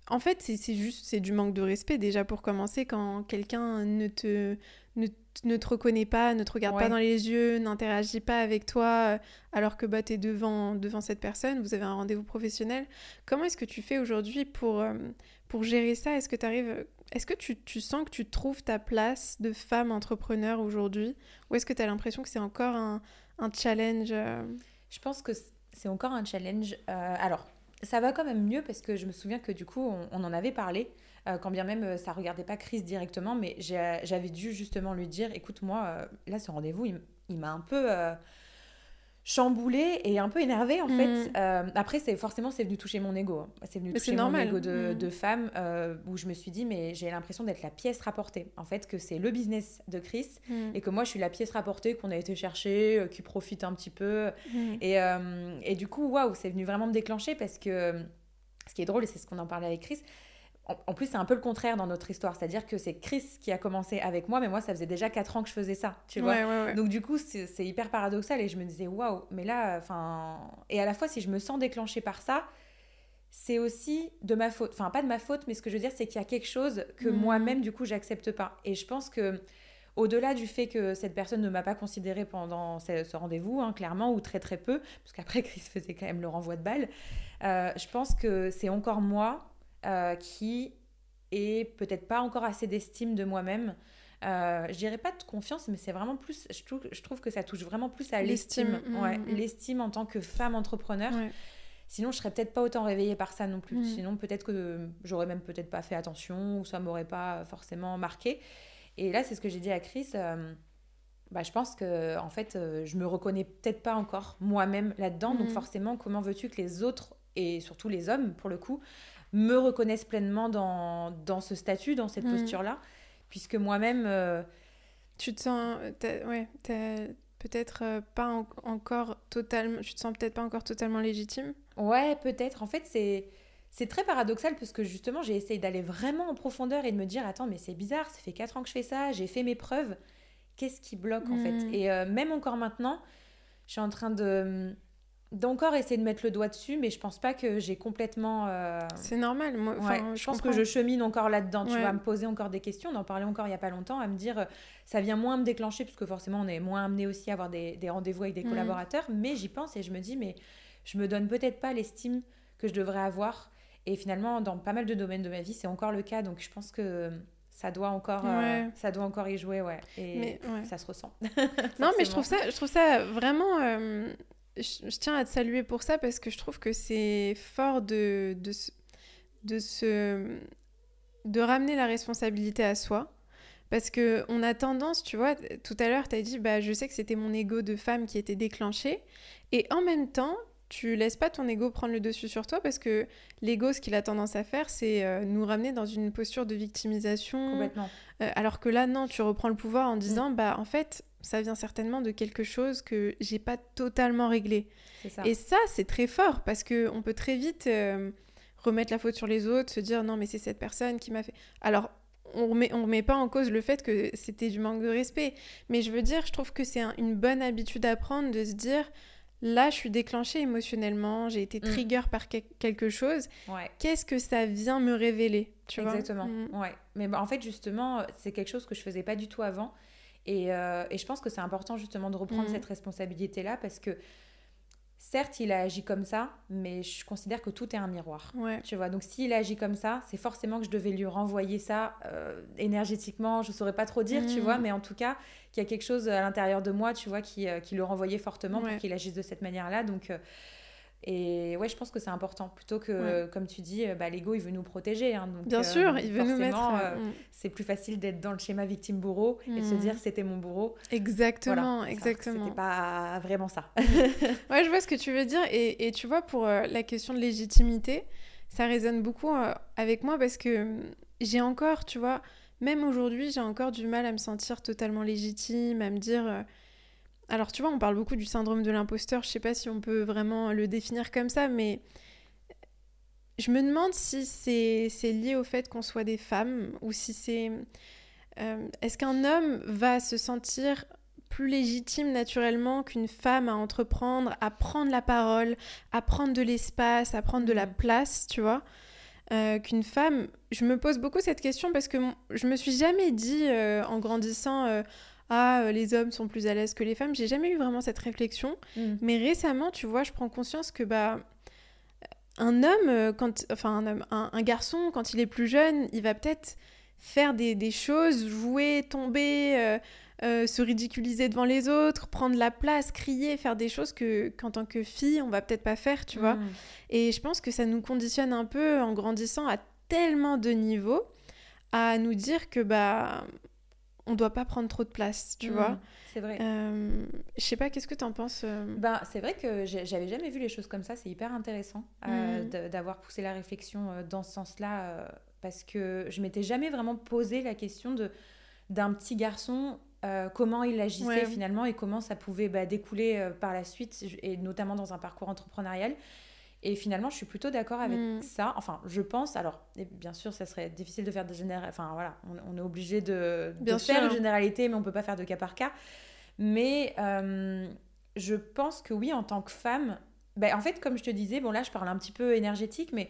en fait, c'est juste, c'est du manque de respect déjà pour commencer quand quelqu'un ne te, ne, ne, te reconnaît pas, ne te regarde pas dans les yeux, n'interagit pas avec toi, euh, alors que bah, tu es devant, devant cette personne, vous avez un rendez-vous professionnel. Comment est-ce que tu fais aujourd'hui pour, euh, pour gérer ça? Est-ce que tu arrives est-ce que tu, tu, sens que tu trouves ta place de femme entrepreneur aujourd'hui Ou est-ce que tu as l'impression que c'est encore un, un challenge euh? Je pense que c'est encore un challenge. Euh, alors, ça va quand même mieux parce que je me souviens que du coup, on, en avait parlé, euh, quand bien même ça regardait pas Chris directement, mais j'avais dû justement lui dire écoute, moi, là, ce rendez-vous, il, il m'a un peu chamboulée et un peu énervée en fait. Mm. Euh, après, c'est forcément c'est venu toucher mon ego. Hein. C'est venu toucher mon ego de, mm. de femme euh, où je me suis dit mais j'ai l'impression d'être la pièce rapportée. En fait, que c'est le business de Chris mm. et que moi je suis la pièce rapportée qu'on a été chercher, euh, qui profite un petit peu. Et, et, du coup, waouh, c'est venu vraiment me déclencher parce que ce qui est drôle et c'est ce qu'on en parlait avec Chris, en plus, c'est un peu le contraire dans notre histoire. C'est-à-dire que c'est Chris qui a commencé avec moi, mais moi, ça faisait déjà 4 ans que je faisais ça, tu vois. Donc, du coup, c'est hyper paradoxal et je me disais, waouh, mais là, enfin. Et à la fois, si je me sens déclenchée par ça, c'est aussi de ma faute. Enfin, pas de ma faute, mais ce que je veux dire, c'est qu'il y a quelque chose que mm. moi-même, du coup, j'accepte pas. Et je pense que. Au-delà du fait que cette personne ne m'a pas considérée pendant ce, rendez-vous, hein, clairement, ou très très peu, parce qu'après Chris faisait quand même le renvoi de balle, euh, je pense que c'est encore moi euh, qui est peut-être pas encore assez d'estime de moi-même. Euh, je dirais pas de confiance, mais c'est vraiment plus. Je trouve, je trouve que ça touche vraiment plus à l'estime. Mm, ouais, mm, mm. L'estime en tant que femme entrepreneur. Sinon, je serais peut-être pas autant réveillée par ça non plus. Sinon, peut-être que j'aurais même peut-être pas fait attention ou ça m'aurait pas forcément marqué. Et là, c'est ce que j'ai dit à Chris. Euh, bah, je pense que en fait, euh, je me reconnais peut-être pas encore moi-même là-dedans. Donc forcément, comment veux-tu que les autres et surtout les hommes, pour le coup, me reconnaissent pleinement dans, dans ce statut, dans cette mm. posture-là, puisque moi-même... Euh, tu te sens... Ouais, peut-être euh, pas encore totalement... Tu te sens peut-être pas encore totalement légitime? Ouais, peut-être. En fait, c'est... C'est très paradoxal parce que justement, j'ai essayé d'aller vraiment en profondeur et de me dire Attends, mais c'est bizarre, ça fait 4 ans que je fais ça, j'ai fait mes preuves. Qu'est-ce qui bloque en fait? Mm. Et euh, même encore maintenant, je suis en train de d'encore essayer de mettre le doigt dessus, mais je pense pas que j'ai complètement. Euh, c'est normal. Moi, je, pense que je chemine encore là-dedans. Tu vas me poser encore des questions. On en parlait encore il y a pas longtemps, à me dire, euh, ça vient moins me déclencher, parce que forcément, on est moins amené aussi à avoir des, des rendez-vous avec des mm. collaborateurs. Mais j'y pense et je me dis, mais je me donne peut-être pas l'estime que je devrais avoir. Et finalement, dans pas mal de domaines de ma vie, c'est encore le cas. Donc je pense que ça doit encore euh, ça doit encore y jouer ouais et ça se ressent non mais je trouve ça je trouve ça vraiment je, tiens à te saluer pour ça parce que je trouve que c'est fort de, de, de, se, de ramener la responsabilité à soi. Parce que on a tendance, tu vois, tout à l'heure, tu as dit, bah, je sais que c'était mon ego de femme qui était déclenché. Et en même temps, tu laisses pas ton ego prendre le dessus sur toi parce que l'ego, ce qu'il a tendance à faire, c'est euh, nous ramener dans une posture de victimisation. Complètement. Euh, alors que là, non, tu reprends le pouvoir en disant, bah, en fait, ça vient certainement de quelque chose que j'ai pas totalement réglé. Et ça, c'est très fort parce que on peut très vite euh, remettre la faute sur les autres, se dire non mais c'est cette personne qui m'a fait. Alors on remet, on remet pas en cause le fait que c'était du manque de respect, mais je veux dire, je trouve que c'est une bonne habitude à prendre de se dire là je suis déclenchée émotionnellement, j'ai été mm. trigger par quelque chose. Qu'est-ce que ça vient me révéler, tu Exactement. Mm. Ouais. Mais bah, en fait justement, c'est quelque chose que je faisais pas du tout avant. Euh, et, je pense que c'est important justement de reprendre mm. cette responsabilité-là parce que certes, il a agi comme ça, mais je considère que tout est un miroir. Tu vois, donc s'il a agi comme ça, c'est forcément que je devais lui renvoyer ça euh, énergétiquement. Je saurais pas trop dire, tu mm. vois, mais en tout cas, qu'il y a quelque chose à l'intérieur de moi, tu vois, qui, euh, qui le renvoyait fortement pour qu'il agisse de cette manière-là. Donc, et ouais, je pense que c'est important. Plutôt que, comme tu dis, euh, bah, l'ego, il veut nous protéger. Hein, donc, Bien sûr, euh, il veut nous mettre. Euh, mm. C'est plus facile d'être dans le schéma victime-bourreau et de se mm. dire c'était mon bourreau. Exactement, exactement. C'était pas vraiment ça. ouais, je vois ce que tu veux dire. Et, et tu vois, pour la question de légitimité, ça résonne beaucoup avec moi parce que mm, j'ai encore, tu vois, même aujourd'hui, j'ai encore du mal à me sentir totalement légitime, à me dire alors tu vois, on parle beaucoup du syndrome de l'imposteur, je sais pas si on peut vraiment le définir comme ça, mais je me demande si c'est lié au fait qu'on soit des femmes ou si c'est... Euh, est-ce qu'un homme va se sentir plus légitime naturellement qu'une femme à entreprendre, à prendre la parole, à prendre de l'espace, à prendre de la mm. place, tu vois. Euh, qu'une femme, je me pose beaucoup cette question parce que je me suis jamais dit euh, en grandissant ah les hommes sont plus à l'aise que les femmes. J'ai jamais eu vraiment cette réflexion. Mm. Mais récemment, tu vois, je prends conscience que bah un homme quand enfin un homme, un garçon quand il est plus jeune, il va peut-être faire des, choses, jouer, tomber, euh, euh, se ridiculiser devant les autres, prendre la place, crier, faire des choses que qu'en tant que fille, on va peut-être pas faire, tu vois. Mm. Et je pense que ça nous conditionne un peu en grandissant à tellement de niveaux à nous dire que bah on doit pas prendre trop de place, tu mm. vois. C'est vrai. Euh, je sais pas, qu'est-ce que tu en penses bah, C'est vrai que j'avais jamais vu les choses comme ça, c'est hyper intéressant mm. d'avoir poussé la réflexion dans ce sens-là parce que je m'étais jamais vraiment posé la question de d'un petit garçon euh, comment il agissait finalement et comment ça pouvait bah, découler euh, par la suite et notamment dans un parcours entrepreneurial et finalement je suis plutôt d'accord avec mm. ça enfin je pense alors bien sûr ça serait difficile de faire des généralités enfin voilà on, est obligé de, de faire une généralité mais on peut pas faire de cas par cas mais euh, je pense que oui en tant que femme bah, en fait comme je te disais bon là je parle un petit peu énergétique mais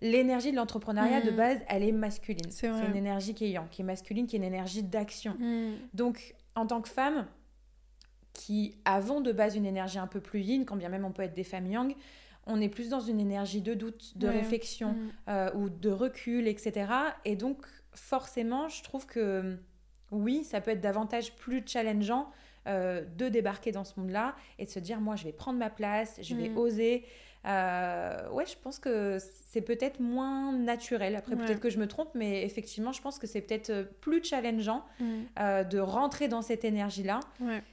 l'énergie de l'entrepreneuriat de mm. base, elle est masculine. C'est une énergie qui est yang, qui est masculine, qui est une énergie d'action. Mm. Donc, en tant que femme, qui avons de base une énergie un peu plus yin, quand bien même on peut être des femmes yang, on est plus dans une énergie de doute, de réflexion mm. euh, ou de recul, etc. Et donc, forcément, je trouve que oui, ça peut être davantage plus challengeant euh, de débarquer dans ce monde-là et de se dire, moi, je vais prendre ma place, je vais oser. Euh, ouais, je pense que c'est peut-être moins naturel. Après, peut-être que je me trompe, mais effectivement, je pense que c'est peut-être plus challengeant mm. euh, de rentrer dans cette énergie-là.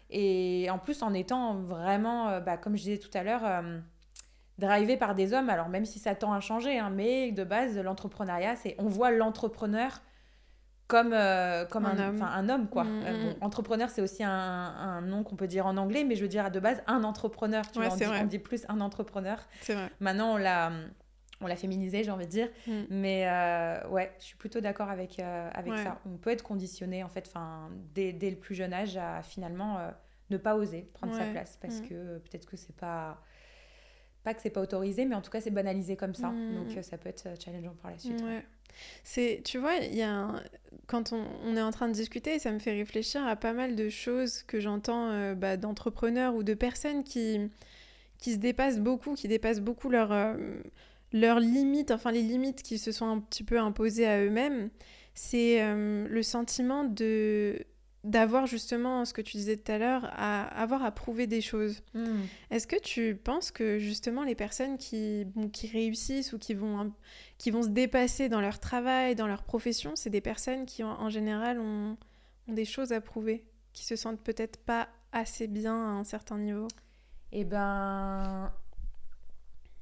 Et en plus, en étant vraiment, bah, comme je disais tout à l'heure, drivé par des hommes, alors même si ça tend à changer, hein, mais de base, l'entrepreneuriat, c'est on voit l'entrepreneur comme, euh, comme un, homme. un homme. quoi. Mm, euh, mm. entrepreneur, c'est aussi un, un nom qu'on peut dire en anglais, mais je veux dire de base un entrepreneur. Tu vois, on, dit, plus un entrepreneur. Vrai. Maintenant, on l'a, on l'a féminisé, j'ai envie de dire. Mm. Mais euh, ouais, je suis plutôt d'accord avec, avec ça. On peut être conditionné, en fait, dès, dès le plus jeune âge, à finalement ne pas oser prendre sa place parce que peut-être que c'est pas pas que c'est pas autorisé, mais en tout cas c'est banalisé comme ça. Donc ça peut être challengeant par la suite. Ouais. C'est, tu vois, il y a quand on, est en train de discuter, ça me fait réfléchir à pas mal de choses que j'entends euh, bah, d'entrepreneurs ou de personnes qui, qui se dépassent beaucoup, qui dépassent beaucoup leurs euh, leurs limites, enfin les limites qui se sont un petit peu imposées à eux-mêmes. C'est euh, le sentiment de d'avoir justement ce que tu disais tout à l'heure, à avoir à prouver des choses. Hmm. Est-ce que tu penses que justement les personnes qui, qui réussissent ou qui vont, qui vont se dépasser dans leur travail, dans leur profession, c'est des personnes qui en, général ont, ont, des choses à prouver, qui se sentent peut-être pas assez bien à un certain niveau? Eh ben,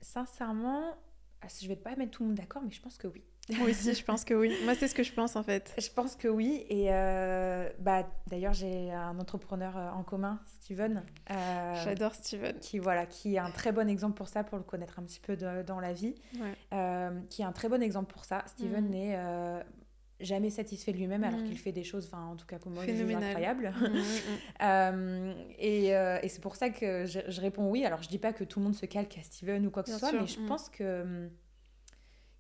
sincèrement, ah, je vais pas mettre tout le monde d'accord, mais je pense que oui. Moi aussi, je pense que oui. Moi, c'est ce que je pense en fait. Je pense que oui. Et euh, bah, d'ailleurs, j'ai un entrepreneur euh, en commun, Steven. Euh, J'adore Steven. Qui, voilà, qui est un très bon exemple pour ça, pour le connaître un petit peu dans la vie. qui est un très bon exemple pour ça. Steven mm. n'est jamais satisfait de lui-même alors mm. qu'il fait des choses, enfin, en tout cas, comme moi, incroyables. Mm, et, et c'est pour ça que je, je, réponds oui. Alors, je dis pas que tout le monde se calque à Steven ou quoi que ce soit, mais je pense que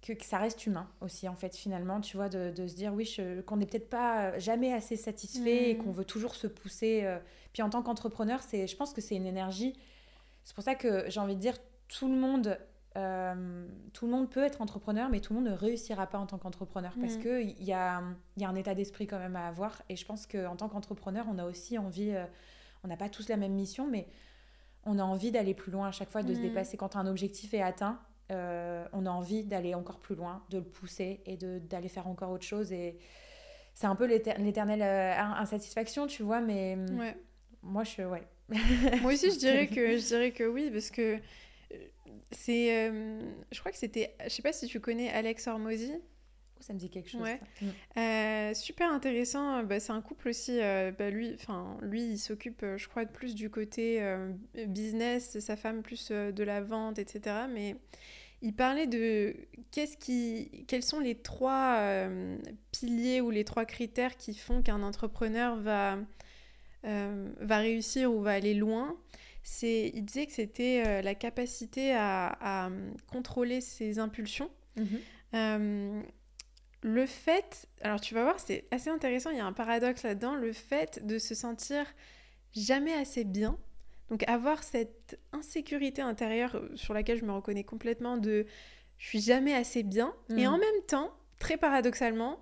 que, ça reste humain aussi, en fait, finalement, tu vois, de, de se dire, oui, qu'on n'est peut-être pas jamais assez satisfait et mm. qu'on veut toujours se pousser. Euh. Puis en tant qu'entrepreneur, c'est, je pense que c'est une énergie. C'est pour ça que j'ai envie de dire, tout le monde, euh, tout le monde peut être entrepreneur, mais tout le monde ne réussira pas en tant qu'entrepreneur parce mm. qu'il y a, y a un état d'esprit quand même à avoir. Et je pense qu'en tant qu'entrepreneur, on a aussi envie, euh, on n'a pas tous la même mission, mais on a envie d'aller plus loin à chaque fois, de se mm. dépasser quand un objectif est atteint euh, on a envie d'aller encore plus loin, de le pousser et d'aller faire encore autre chose. Et c'est un peu l'éternelle euh, insatisfaction, tu vois, mais ouais. moi, je. Ouais. moi aussi, je dirais, que, je dirais que oui, parce que euh, c'est. je crois que c'était. Je sais pas si tu connais Alex Hormozy. Ça me dit quelque chose. Super intéressant. Bah, c'est un couple aussi. bah, lui, lui, il s'occupe, je crois, de plus du côté business, sa femme plus de la vente, etc. Mais il parlait de qu'est-ce qui, quels sont les trois euh, piliers ou les trois critères qui font qu'un entrepreneur va, va réussir ou va aller loin, c'est, il disait que c'était la capacité à, contrôler ses impulsions. Mhm. le fait, alors tu vas voir, c'est assez intéressant, il y a un paradoxe là-dedans, le fait de se sentir jamais assez bien, donc avoir cette insécurité intérieure sur laquelle je me reconnais complètement de je suis jamais assez bien, et en mm. même temps, très paradoxalement,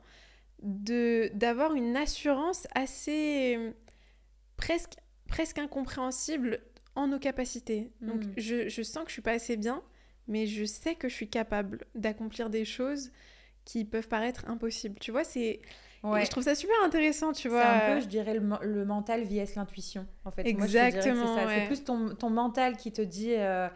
de d'avoir une assurance assez presque presque incompréhensible en nos capacités. Donc mm. je, je, sens que je suis pas assez bien, mais je sais que je suis capable d'accomplir des choses qui peuvent paraître impossibles. Tu vois, c'est je trouve ça super intéressant, tu vois. C'est un peu, je dirais, le, mental vs l'intuition, en fait. Exactement. c'est plus ton, ton, mental qui te dit euh,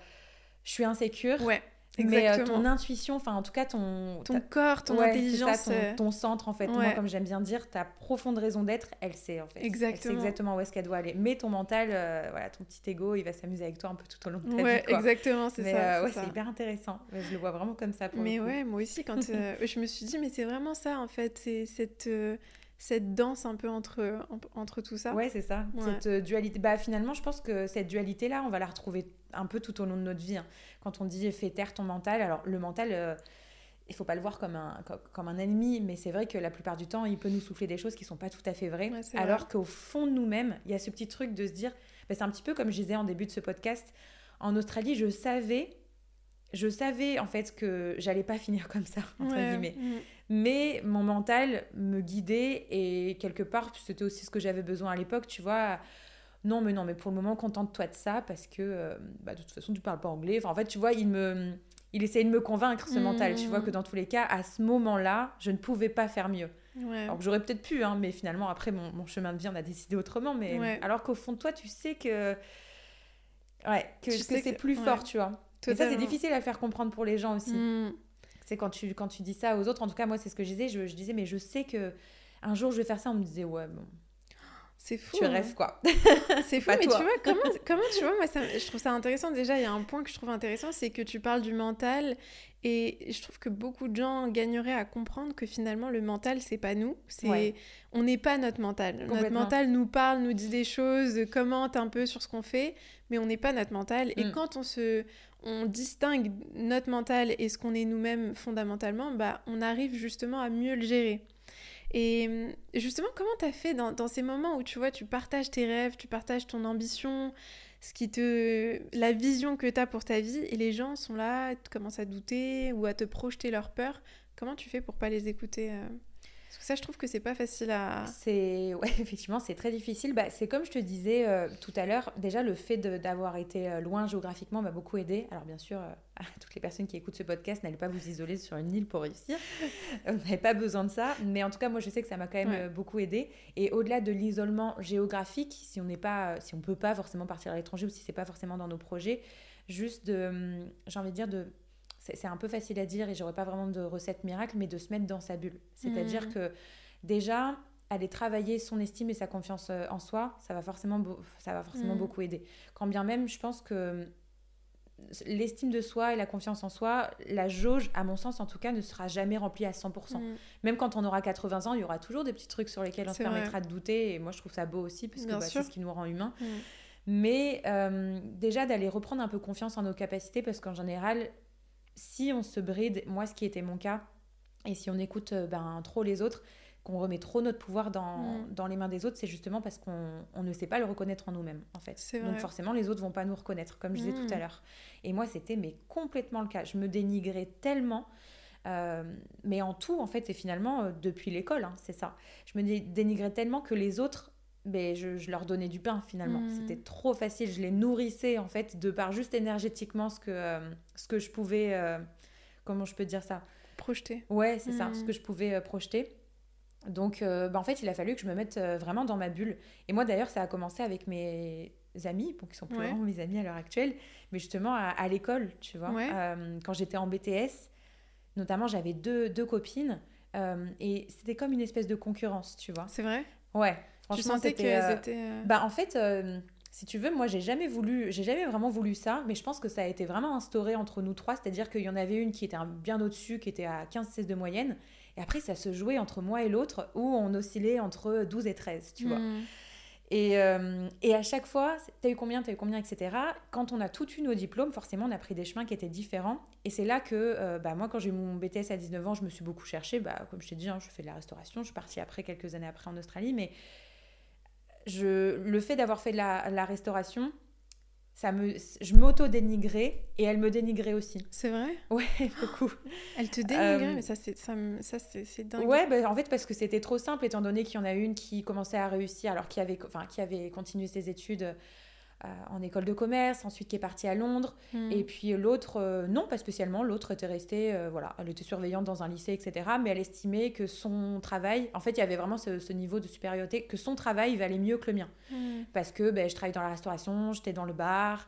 je suis insécure. Ouais. Mais euh, ton intuition, enfin en tout cas ton... Ton corps, ton intelligence. Euh. ton, centre en fait. Moi comme j'aime bien dire, ta profonde raison d'être, elle sait en fait. Exactement. Elle sait exactement où est-ce qu'elle doit aller. Mais ton mental, euh, voilà, ton petit ego, il va s'amuser avec toi un peu tout au long de ta ouais, vie. Ouais, exactement, c'est ça. ouais, c'est hyper intéressant. Je le vois vraiment comme ça. Pour mais ouais, moi aussi, quand je me suis dit, mais c'est vraiment ça en fait. C'est cette cette danse un peu entre, entre tout ça. Ouais, c'est ça. Cette dualité. Bah, finalement, je pense que cette dualité-là, on va la retrouver un peu tout au long de notre vie. Hein. Quand on dit fais taire ton mental, alors le mental, euh, il faut pas le voir comme un, comme un ennemi, mais c'est vrai que la plupart du temps, il peut nous souffler des choses qui sont pas tout à fait vraies. alors qu'au fond de nous-mêmes, il y a ce petit truc de se dire, bah, c'est un petit peu comme je disais en début de ce podcast, en Australie, je savais, je savais en fait que j'allais pas finir comme ça, entre guillemets. Mm. Mais mon mental me guidait et quelque part, c'était aussi ce que j'avais besoin à l'époque, tu vois. Non mais non mais pour le moment contente-toi de ça parce que euh, bah, de toute façon tu parles pas anglais. Enfin en fait tu vois il me il essayait de me convaincre ce mental tu vois que dans tous les cas à ce moment-là je ne pouvais pas faire mieux. Alors que j'aurais peut-être pu hein, mais finalement après mon, chemin de vie on a décidé autrement. Mais alors qu'au fond de toi tu sais que ouais que, c'est plus fort tu vois et ça c'est difficile à faire comprendre pour les gens aussi mm. c'est quand tu quand tu dis ça aux autres en tout cas moi c'est ce que je disais je, je disais mais je sais que un jour je vais faire ça on me disait ouais bon c'est fou. Tu hein. rêves quoi. c'est fou, mais tu vois, comment, comment tu vois, moi je trouve ça intéressant. Déjà, il y a un point que je trouve intéressant, c'est que tu parles du mental. Et je trouve que beaucoup de gens gagneraient à comprendre que finalement, le mental, c'est pas nous. c'est On n'est pas notre mental. Notre mental nous parle, nous dit des choses, commente un peu sur ce qu'on fait, mais on n'est pas notre mental. Et mm. quand on se on distingue notre mental et ce qu'on est nous-mêmes fondamentalement, bah, on arrive justement à mieux le gérer. Et hum, justement, comment tu as fait dans, ces moments où tu vois, tu partages tes rêves, tu partages ton ambition, ce qui te, la vision que tu as pour ta vie, et les gens sont là, commencent à douter ou à te projeter leur peur. Comment tu fais pour pas les écouter euh? Ça, je trouve que c'est pas facile à. C'est ouais, effectivement, c'est très difficile. Bah, c'est comme je te disais euh, tout à l'heure. Déjà, le fait d'avoir été euh, loin géographiquement m'a beaucoup aidé. Alors bien sûr, euh, toutes les personnes qui écoutent ce podcast, n'allez pas vous isoler sur une île pour réussir. Vous n'avez pas besoin de ça. Mais en tout cas, moi, je sais que ça m'a quand même beaucoup aidé. Et au-delà de l'isolement géographique, si on n'est pas, si on peut pas forcément partir à l'étranger ou si c'est pas forcément dans nos projets, juste de, hum, j'ai envie de dire de c'est un peu facile à dire et j'aurais pas vraiment de recette miracle, mais de se mettre dans sa bulle. C'est-à-dire mmh. que déjà, aller travailler son estime et sa confiance euh, en soi, ça va forcément, ça va forcément mmh. beaucoup aider. Quand bien même, je pense que l'estime de soi et la confiance en soi, la jauge, à mon sens en tout cas, ne sera jamais remplie à 100%. Mmh. Même quand on aura 80 ans, il y aura toujours des petits trucs sur lesquels on se permettra de douter. Et moi, je trouve ça beau aussi, parce que bah, c'est ce qui nous rend humains. Mais euh, déjà d'aller reprendre un peu confiance en nos capacités, parce qu'en général, si on se bride, moi ce qui était mon cas, et si on écoute euh, ben, trop les autres, qu'on remet trop notre pouvoir dans, mm. dans les mains des autres, c'est justement parce qu'on on ne sait pas le reconnaître en nous-mêmes, en fait. Donc forcément, les autres vont pas nous reconnaître, comme je disais tout à mm. l'heure. Et moi, c'était mais complètement le cas. Je me dénigrais tellement. Euh, mais en tout, en fait, c'est finalement euh, depuis l'école, hein, c'est ça. Je me dénigrais tellement que les autres ben, je, leur donnais du pain finalement. Mm. C'était trop facile. Je les nourrissais en fait de par juste énergétiquement ce que, euh, ce que je pouvais. Euh, comment je peux dire ça? Projeter. Ouais, c'est ça, ce mm. que je pouvais euh, projeter. Donc ben, en fait, il a fallu que je me mette vraiment dans ma bulle. Et moi d'ailleurs, ça a commencé avec mes amis, bon, qui sont plus vraiment mes amis à l'heure actuelle, mais justement à, l'école, tu vois. quand j'étais en BTS, notamment, j'avais deux, deux copines. et c'était comme une espèce de concurrence, tu vois. C'est vrai? Ouais. Tu sentais qu'elles euh, étaient. Euh, bah, en fait, euh, si tu veux, moi, j'ai jamais voulu, j'ai jamais vraiment voulu ça, mais je pense que ça a été vraiment instauré entre nous trois, c'est-à-dire qu'il y en avait une qui était bien au-dessus, qui était à 15-16 de moyenne, et après, ça se jouait entre moi et l'autre, où on oscillait entre 12 et 13, tu vois. Hmm. Et, euh, et, à chaque fois, t'as eu combien, t'as eu combien, etc. Quand on a tout eu nos diplômes, forcément, on a pris des chemins qui étaient différents. Et c'est là que, euh, bah, moi, quand j'ai eu mon BTS à 19 ans, je me suis beaucoup cherchée. Bah, comme je t'ai dit, hein, je fais de la restauration. Je suis partie après, quelques années après, en Australie. Mais je, le fait d'avoir fait de la, la restauration, ça me, je m'auto-dénigrais et elle me dénigrait aussi. C'est vrai? Ouais, beaucoup. Elle te dénigrait, euh, mais ça, c'est, ça, ça c'est, dingue. Ouais, bah, en fait, parce que c'était trop simple, étant donné qu'il y en a une qui commençait à réussir, alors qui avait, enfin, qui avait continué ses études en école de commerce, ensuite qui est partie à Londres. Hmm. Et puis l'autre, euh, non, pas spécialement. L'autre était restée, euh, voilà, elle était surveillante dans un lycée, etc. Mais elle estimait que son travail, en fait, il y avait vraiment ce, niveau de supériorité, que son travail valait mieux que le mien. Hmm. Parce que ben, je travaillais dans la restauration, j'étais dans le bar,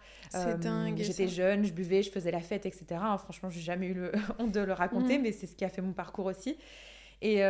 j'étais jeune, je buvais, je faisais la fête, etc. Hein, franchement, j'ai jamais eu le honte de le raconter, hmm. mais c'est ce qui a fait mon parcours aussi. Et,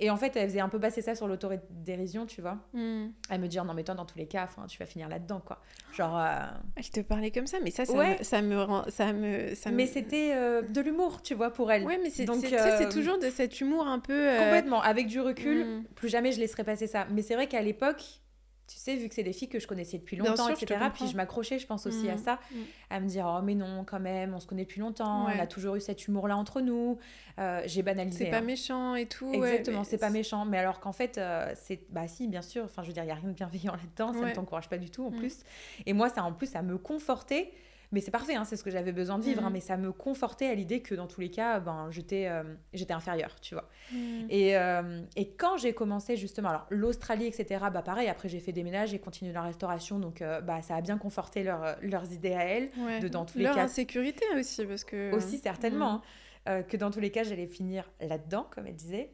et en fait, elle faisait un peu passer ça sur l'autodérision, tu vois. Hmm. Elle me dit, non, mais toi, dans tous les cas, tu vas finir là-dedans, quoi. Genre. Euh, elle te parlait comme ça, mais ça, ça, me, ça me rend. Ça me, ça mais c'était euh, de l'humour, tu vois, pour elle. Ouais, mais c'est euh, toujours de cet humour un peu. Complètement. Avec du recul, hmm. plus jamais je laisserais passer ça. Mais c'est vrai qu'à l'époque, tu sais, vu que c'est des filles que je connaissais depuis longtemps, etc. Puis je m'accrochais, je pense aussi à mm. ça, mm. à me dire oh mais non, quand même, on se connaît depuis longtemps, on a toujours eu cet humour-là entre nous. Euh, j'ai banalisé. C'est pas hein. méchant et tout. Exactement, c'est pas méchant. Mais alors qu'en fait, euh, c'est bah si, bien sûr. Enfin, je veux dire, il y a rien de bienveillant là-dedans. Ça ne t'encourage pas du tout en mm. plus. Et moi, ça en plus, ça me confortait mais c'est parfait, hein, c'est ce que j'avais besoin de vivre, hein, mm. mais ça me confortait à l'idée que dans tous les cas, ben, j'étais euh, inférieure, tu vois. Mm. Et, euh, et, quand j'ai commencé justement, alors l'Australie, etc., bah pareil, après j'ai fait des ménages, j'ai continué la restauration, donc euh, bah, ça a bien conforté leur, leurs idées à elles, de dans tous les cas. Leur insécurité aussi, parce que... Aussi, certainement, mm. hein, que dans tous les cas, j'allais finir là-dedans, comme elle disait.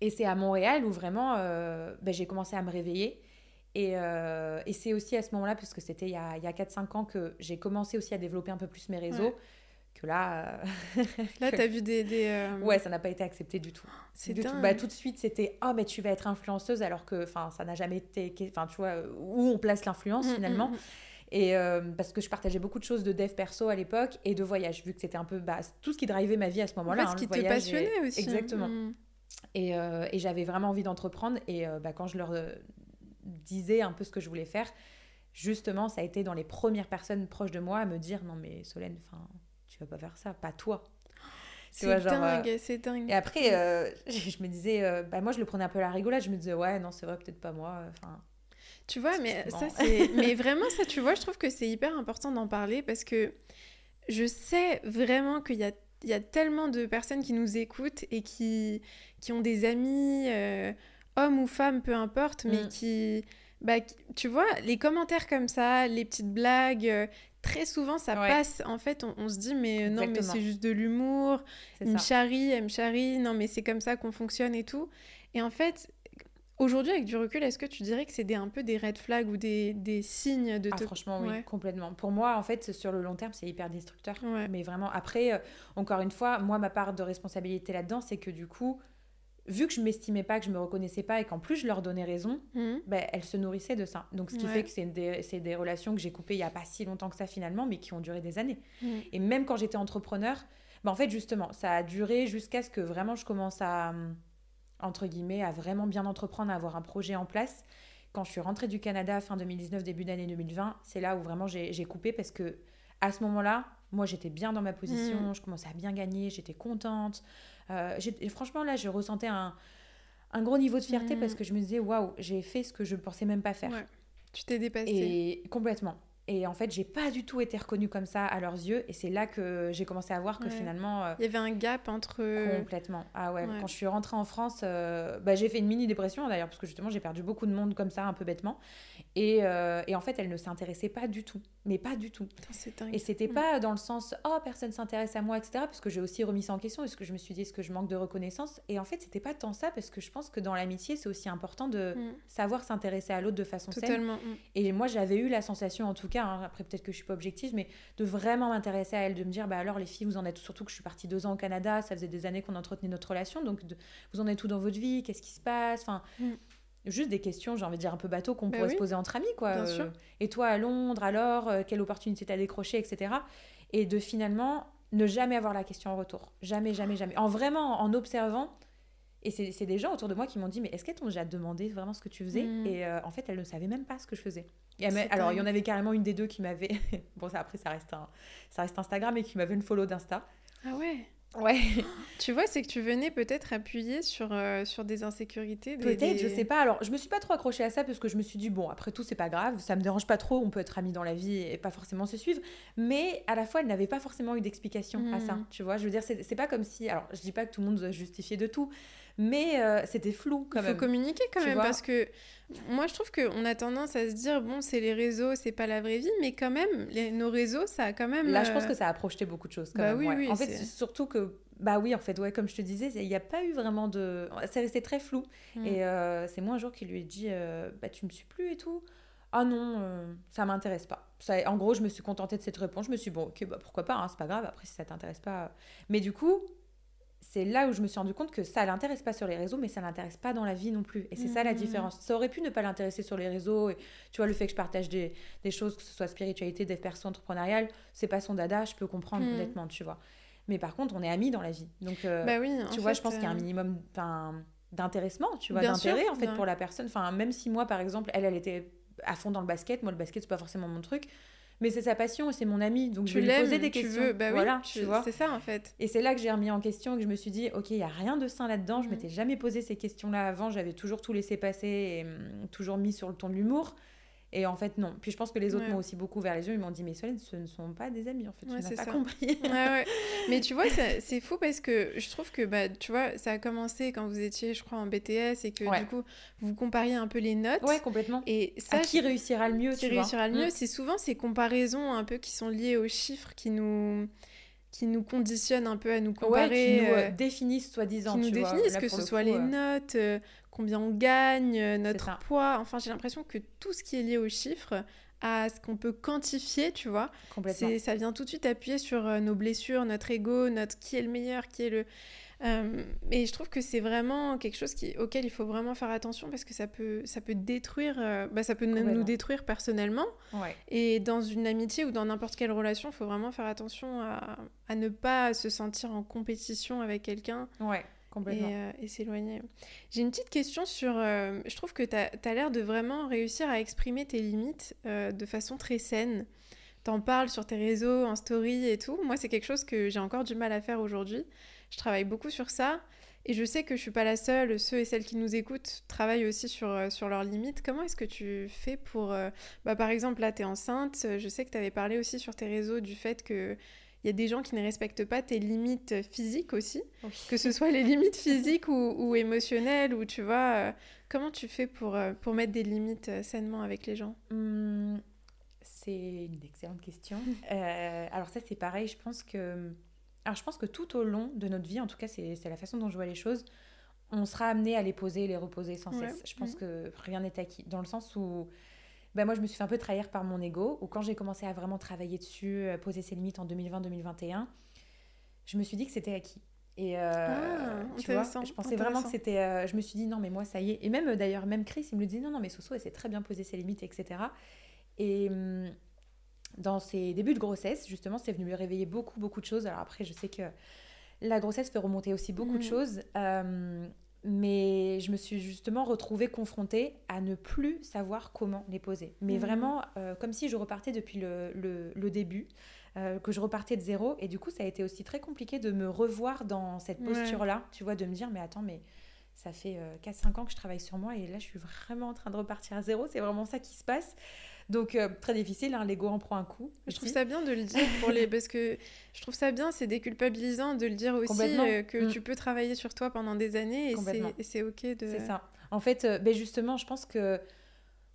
Et c'est à Montréal où vraiment, bah, j'ai commencé à me réveiller euh, et, c'est aussi à ce moment-là, puisque c'était il y a, a 4-5 ans, que j'ai commencé aussi à développer un peu plus mes réseaux. Que là. Euh, là, tu as vu des. des euh, Ouais, ça n'a pas été accepté du tout. C'est tout. Bah, tout de suite, c'était Oh, mais tu vas être influenceuse, alors que ça n'a jamais été. Enfin, tu vois, où on place l'influence mm, finalement. Mm, mm. Et parce que je partageais beaucoup de choses de dev perso à l'époque et de voyage, vu que c'était un peu bah, tout ce qui drivait ma vie à ce moment-là. ce hein, qui te passionnait aussi. Exactement. Et, et j'avais vraiment envie d'entreprendre. Et bah, quand je leur disais un peu ce que je voulais faire, justement, ça a été dans les premières personnes proches de moi à me dire non mais Solène, enfin, tu vas pas faire ça, pas toi. C'est dingue, euh, c'est dingue. Et après, euh, je me disais, euh, bah moi je le prenais un peu à la rigolade, je me disais ouais non c'est vrai peut-être pas moi, enfin. Tu vois, mais ça c'est, mais vraiment ça, tu vois, je trouve que c'est hyper important d'en parler parce que je sais vraiment qu'il y a il y a tellement de personnes qui nous écoutent et qui, qui ont des amis homme ou femme, peu importe, mais mm. qui, bah, tu vois, les commentaires comme ça, les petites blagues, euh, très souvent ça passe. En fait, on, se dit, mais non, mais c'est juste de l'humour, me charrie, elle me charrie, non, mais c'est comme ça qu'on fonctionne et tout. Et en fait, aujourd'hui, avec du recul, est-ce que tu dirais que c'est un peu des red flags ou des, des signes de... Ah, franchement, oui, complètement. Pour moi, en fait, sur le long terme, c'est hyper destructeur. Mais vraiment, après, euh, encore une fois, moi, ma part de responsabilité là-dedans, c'est que du coup vu que je m'estimais pas, que je me reconnaissais pas et qu'en plus je leur donnais raison, ben, elles se nourrissaient de ça. Donc ce qui fait que c'est des, des, relations que j'ai coupées il y a pas si longtemps que ça finalement, mais qui ont duré des années. Mhm. Et même quand j'étais entrepreneur, ben, en fait justement, ça a duré jusqu'à ce que vraiment je commence à, entre guillemets, à vraiment bien entreprendre, à avoir un projet en place. Quand je suis rentrée du Canada fin 2019, début d'année 2020, c'est là où vraiment j'ai coupé parce que à ce moment-là, moi j'étais bien dans ma position, mhm. je commençais à bien gagner, j'étais contente. Euh, franchement, là, je ressentais un, un gros niveau de fierté parce mm. que je me disais, waouh, j'ai fait ce que je ne pensais même pas faire. Tu t'es dépassée. Et complètement. Et en fait, j'ai pas du tout été reconnue comme ça à leurs yeux. Et c'est là que j'ai commencé à voir que finalement. Euh, Il y avait un gap entre. Complètement. Ah ouais, quand je suis rentrée en France, euh, bah, j'ai fait une mini dépression d'ailleurs, parce que justement, j'ai perdu beaucoup de monde comme ça, un peu bêtement. Et, euh, et en fait, elle ne s'intéressait pas du tout. Mais pas du tout. Et c'était mm. pas dans le sens, oh, personne s'intéresse à moi, etc. Parce que j'ai aussi remis ça en question. Est-ce que je me suis dit, est-ce que je manque de reconnaissance? Et en fait, c'était pas tant ça, parce que je pense que dans l'amitié, c'est aussi important de mm. savoir s'intéresser à l'autre de façon Totalement. saine. Et moi, j'avais eu la sensation, en tout cas, hein, après peut-être que je suis pas objective, mais de vraiment m'intéresser à elle, de me dire, bah alors les filles, vous en êtes, surtout que je suis partie deux ans au Canada, ça faisait des années qu'on entretenait notre relation, donc vous en êtes tout dans votre vie, qu'est-ce qui se passe? Enfin. Mm juste des questions, j'ai envie de dire un peu bateau, qu'on pourrait se poser entre amis, quoi. Euh, et toi à Londres, alors, euh, quelle opportunité t'as décroché, etc. Et de finalement ne jamais avoir la question en retour. Jamais, jamais, jamais. En vraiment, en observant, Et c'est des gens autour de moi qui m'ont dit, mais est-ce qu'elles t'ont déjà demandé vraiment ce que tu faisais mm. Et euh, en fait, elles ne savaient même pas ce que je faisais. Et alors, il y en avait carrément une des deux qui m'avait... bon, ça, après, ça reste, un... ça reste Instagram, et qui m'avait une follow d'Insta. Ah ouais Ouais. tu vois, c'est que tu venais peut-être appuyer sur, euh, sur des insécurités. Peut-être, je sais pas. Alors, je me suis pas trop accrochée à ça parce que je me suis dit, bon, après tout, c'est pas grave, ça me dérange pas trop, on peut être amis dans la vie et pas forcément se suivre. Mais à la fois, elle n'avait pas forcément eu d'explication à ça. Hmm. Tu vois, je veux dire, c'est pas comme si. Alors, je dis pas que tout le monde doit justifier de tout, mais euh, c'était flou quand même. Il faut communiquer quand même parce que moi je trouve qu'on a tendance à se dire bon c'est les réseaux c'est pas la vraie vie mais quand même les, nos réseaux ça a quand même là je pense euh, que ça a projeté beaucoup de choses quand bah même oui, oui, en fait surtout que bah oui en fait ouais comme je te disais il n'y a pas eu vraiment de c'est resté très flou. Mm. et euh, c'est moi un jour qui lui ai dit bah tu me suis plus et tout ah non ça m'intéresse pas. Ça, en gros je me suis contentée de cette réponse. Je me suis dit, bon ok bah pourquoi pas hein, c'est pas grave. Après si ça t'intéresse pas mais du coup c'est là où je me suis rendu compte que ça l'intéresse pas sur les réseaux, mais ça l'intéresse pas dans la vie non plus. Et c'est ça la mmh. différence. Ça aurait pu ne pas l'intéresser sur les réseaux. Et, tu vois, le fait que je partage des, des choses, que ce soit spiritualité, des personnes entrepreneuriales, c'est pas son dada, je peux comprendre mmh. honnêtement, tu vois. Mais par contre, on est amis dans la vie. Donc, euh, bah oui, tu vois, je pense qu'il y a un euh, minimum d'intéressement, tu vois, d'intérêt en fait pour la personne. Enfin, même si moi, par exemple, elle, elle était à fond dans le basket, moi, le basket, c'est pas forcément mon truc mais c'est sa passion, c'est mon ami, donc je vais lui poser des questions. Veux, bah voilà, tu, vois. C'est ça en fait. Et c'est là que j'ai remis en question, que je me suis dit, ok, il y a rien de sain là-dedans. Je mm. m'étais jamais posé ces questions-là avant. J'avais toujours tout laissé passer et hum, toujours mis sur le ton de l'humour. Et en fait, non. Puis je pense que les autres m'ont aussi beaucoup vers les yeux. Ils m'ont dit, mais Solène, ce ne sont pas des amis, en fait. tu n'as pas compris. mais tu vois, c'est fou parce que je trouve que, bah, tu vois, ça a commencé quand vous étiez, je crois, en BTS et que du coup, vous compariez un peu les notes. Ouais, complètement. Et ça, à qui réussira le mieux, qui réussira le mieux, mm. c'est souvent ces comparaisons un peu qui sont liées aux chiffres qui nous qui nous conditionnent un peu à nous comparer. qui nous euh, définissent, soi-disant. Qui nous définissent, que ce soit les euh. notes, euh, combien on gagne, notre poids. Enfin, j'ai l'impression que tout ce qui est lié aux chiffres, à ce qu'on peut quantifier, tu vois, ça vient tout de suite appuyer sur nos blessures, notre ego, notre qui est le meilleur, qui est le... Euh, et je trouve que c'est vraiment quelque chose qui, auquel il faut vraiment faire attention parce que ça peut, ça peut détruire, euh, bah, ça peut nous détruire personnellement. Et dans une amitié ou dans n'importe quelle relation, il faut vraiment faire attention à, à, ne pas se sentir en compétition avec quelqu'un. Ouais. Complètement. Et, euh, et s'éloigner. J'ai une petite question sur... je trouve que tu as, as l'air de vraiment réussir à exprimer tes limites de façon très saine. T'en parles sur tes réseaux, en story et tout. Moi, c'est quelque chose que j'ai encore du mal à faire aujourd'hui. Je travaille beaucoup sur ça. Et je sais que je suis pas la seule, ceux et celles qui nous écoutent travaillent aussi sur, euh, sur leurs limites. Comment est-ce que tu fais pour... Euh, bah, par exemple, là, tu es enceinte. Je sais que tu avais parlé aussi sur tes réseaux du fait que il y a des gens qui ne respectent pas tes limites physiques aussi, que ce soit les limites physiques ou, ou émotionnelles, ou tu vois, euh, comment tu fais pour, pour mettre des limites sainement avec les gens? Mmh, C'est une excellente question. alors ça, c'est pareil, je pense que alors je pense que tout au long de notre vie, en tout cas c'est la façon dont je vois les choses, on sera amené à les poser et les reposer sans cesse. Je pense que rien n'est acquis. Dans le sens où ben moi je me suis fait un peu trahir par mon ego, ou quand j'ai commencé à vraiment travailler dessus, euh, poser ses limites en 2020-2021, je me suis dit que c'était acquis. Et euh, ah, tu vois, je pensais vraiment que c'était. Euh, je me suis dit non, mais moi ça y est. Et même d'ailleurs, même Chris, il me le disait non, non, mais Soso, elle sait très bien poser ses limites, etc. Et. Dans ses débuts de grossesse, justement, c'est venu me réveiller beaucoup, beaucoup de choses. Alors après, je sais que la grossesse fait remonter aussi beaucoup de mm. choses. Euh, mais je me suis justement retrouvée confrontée à ne plus savoir comment les poser. Mais mm. vraiment, euh, comme si je repartais depuis le, le, début, euh, que je repartais de zéro. Et du coup, ça a été aussi très compliqué de me revoir dans cette posture-là, tu vois, de me dire, mais attends, mais ça fait 4-5 ans que je travaille sur moi et là, je suis vraiment en train de repartir à zéro. C'est vraiment ça qui se passe. Donc euh, très difficile, hein, l'ego en prend un coup. Je trouve ça bien de le dire pour les parce que je trouve ça bien, c'est déculpabilisant de le dire aussi euh, que mm. tu peux travailler sur toi pendant des années et c'est ok de. C'est ça. En fait, euh, ben justement, je pense que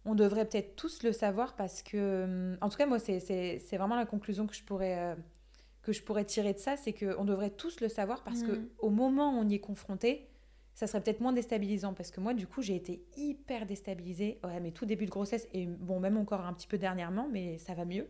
on devrait peut-être tous le savoir parce que, en tout cas moi, c'est vraiment la conclusion que je pourrais que je pourrais tirer de ça, c'est qu'on devrait tous le savoir parce qu'au que mm. au moment où on y est confronté, ça serait peut-être moins déstabilisant parce que moi, du coup, j'ai été hyper déstabilisée. Ouais, mais tout début de grossesse et bon, même encore un petit peu dernièrement, mais ça va mieux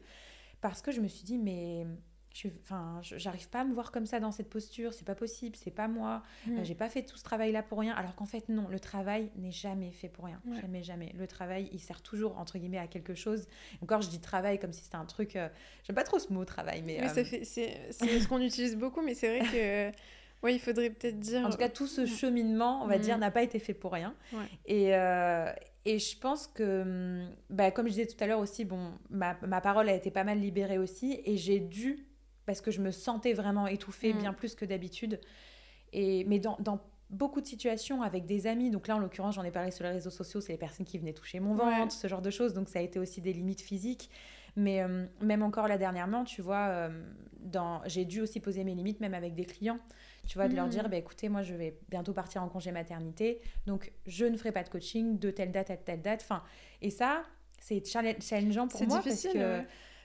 parce que je me suis dit, mais je enfin, j'arrive pas à me voir comme ça dans cette posture, c'est pas possible, c'est pas moi, mmh. j'ai pas fait tout ce travail-là pour rien. Alors qu'en fait, non, le travail n'est jamais fait pour rien, jamais, jamais. Le travail, il sert toujours entre guillemets à quelque chose. Encore, je dis travail comme si c'était un truc. Euh, j'aime pas trop ce mot travail, mais. Euh, c'est ce qu'on utilise beaucoup, mais c'est vrai que. Oui, il faudrait peut-être dire. En tout cas, tout ce cheminement, on va dire, n'a pas été fait pour rien. Et, et je pense que, bah, comme je disais tout à l'heure aussi, bon, ma, ma, parole a été pas mal libérée aussi, et j'ai dû, parce que je me sentais vraiment étouffée bien plus que d'habitude. Et mais dans, dans beaucoup de situations avec des amis. Donc là, en l'occurrence, j'en ai parlé sur les réseaux sociaux, c'est les personnes qui venaient toucher mon ventre, ce genre de choses. Donc ça a été aussi des limites physiques. Mais euh, même encore là dernièrement, tu vois, euh, j'ai dû aussi poser mes limites, même avec des clients. Tu vois, de leur dire, mm. bah, écoutez, moi, je vais bientôt partir en congé maternité. Donc, je ne ferai pas de coaching de telle date à telle date. Enfin, et ça, c'est challengeant pour moi. parce que,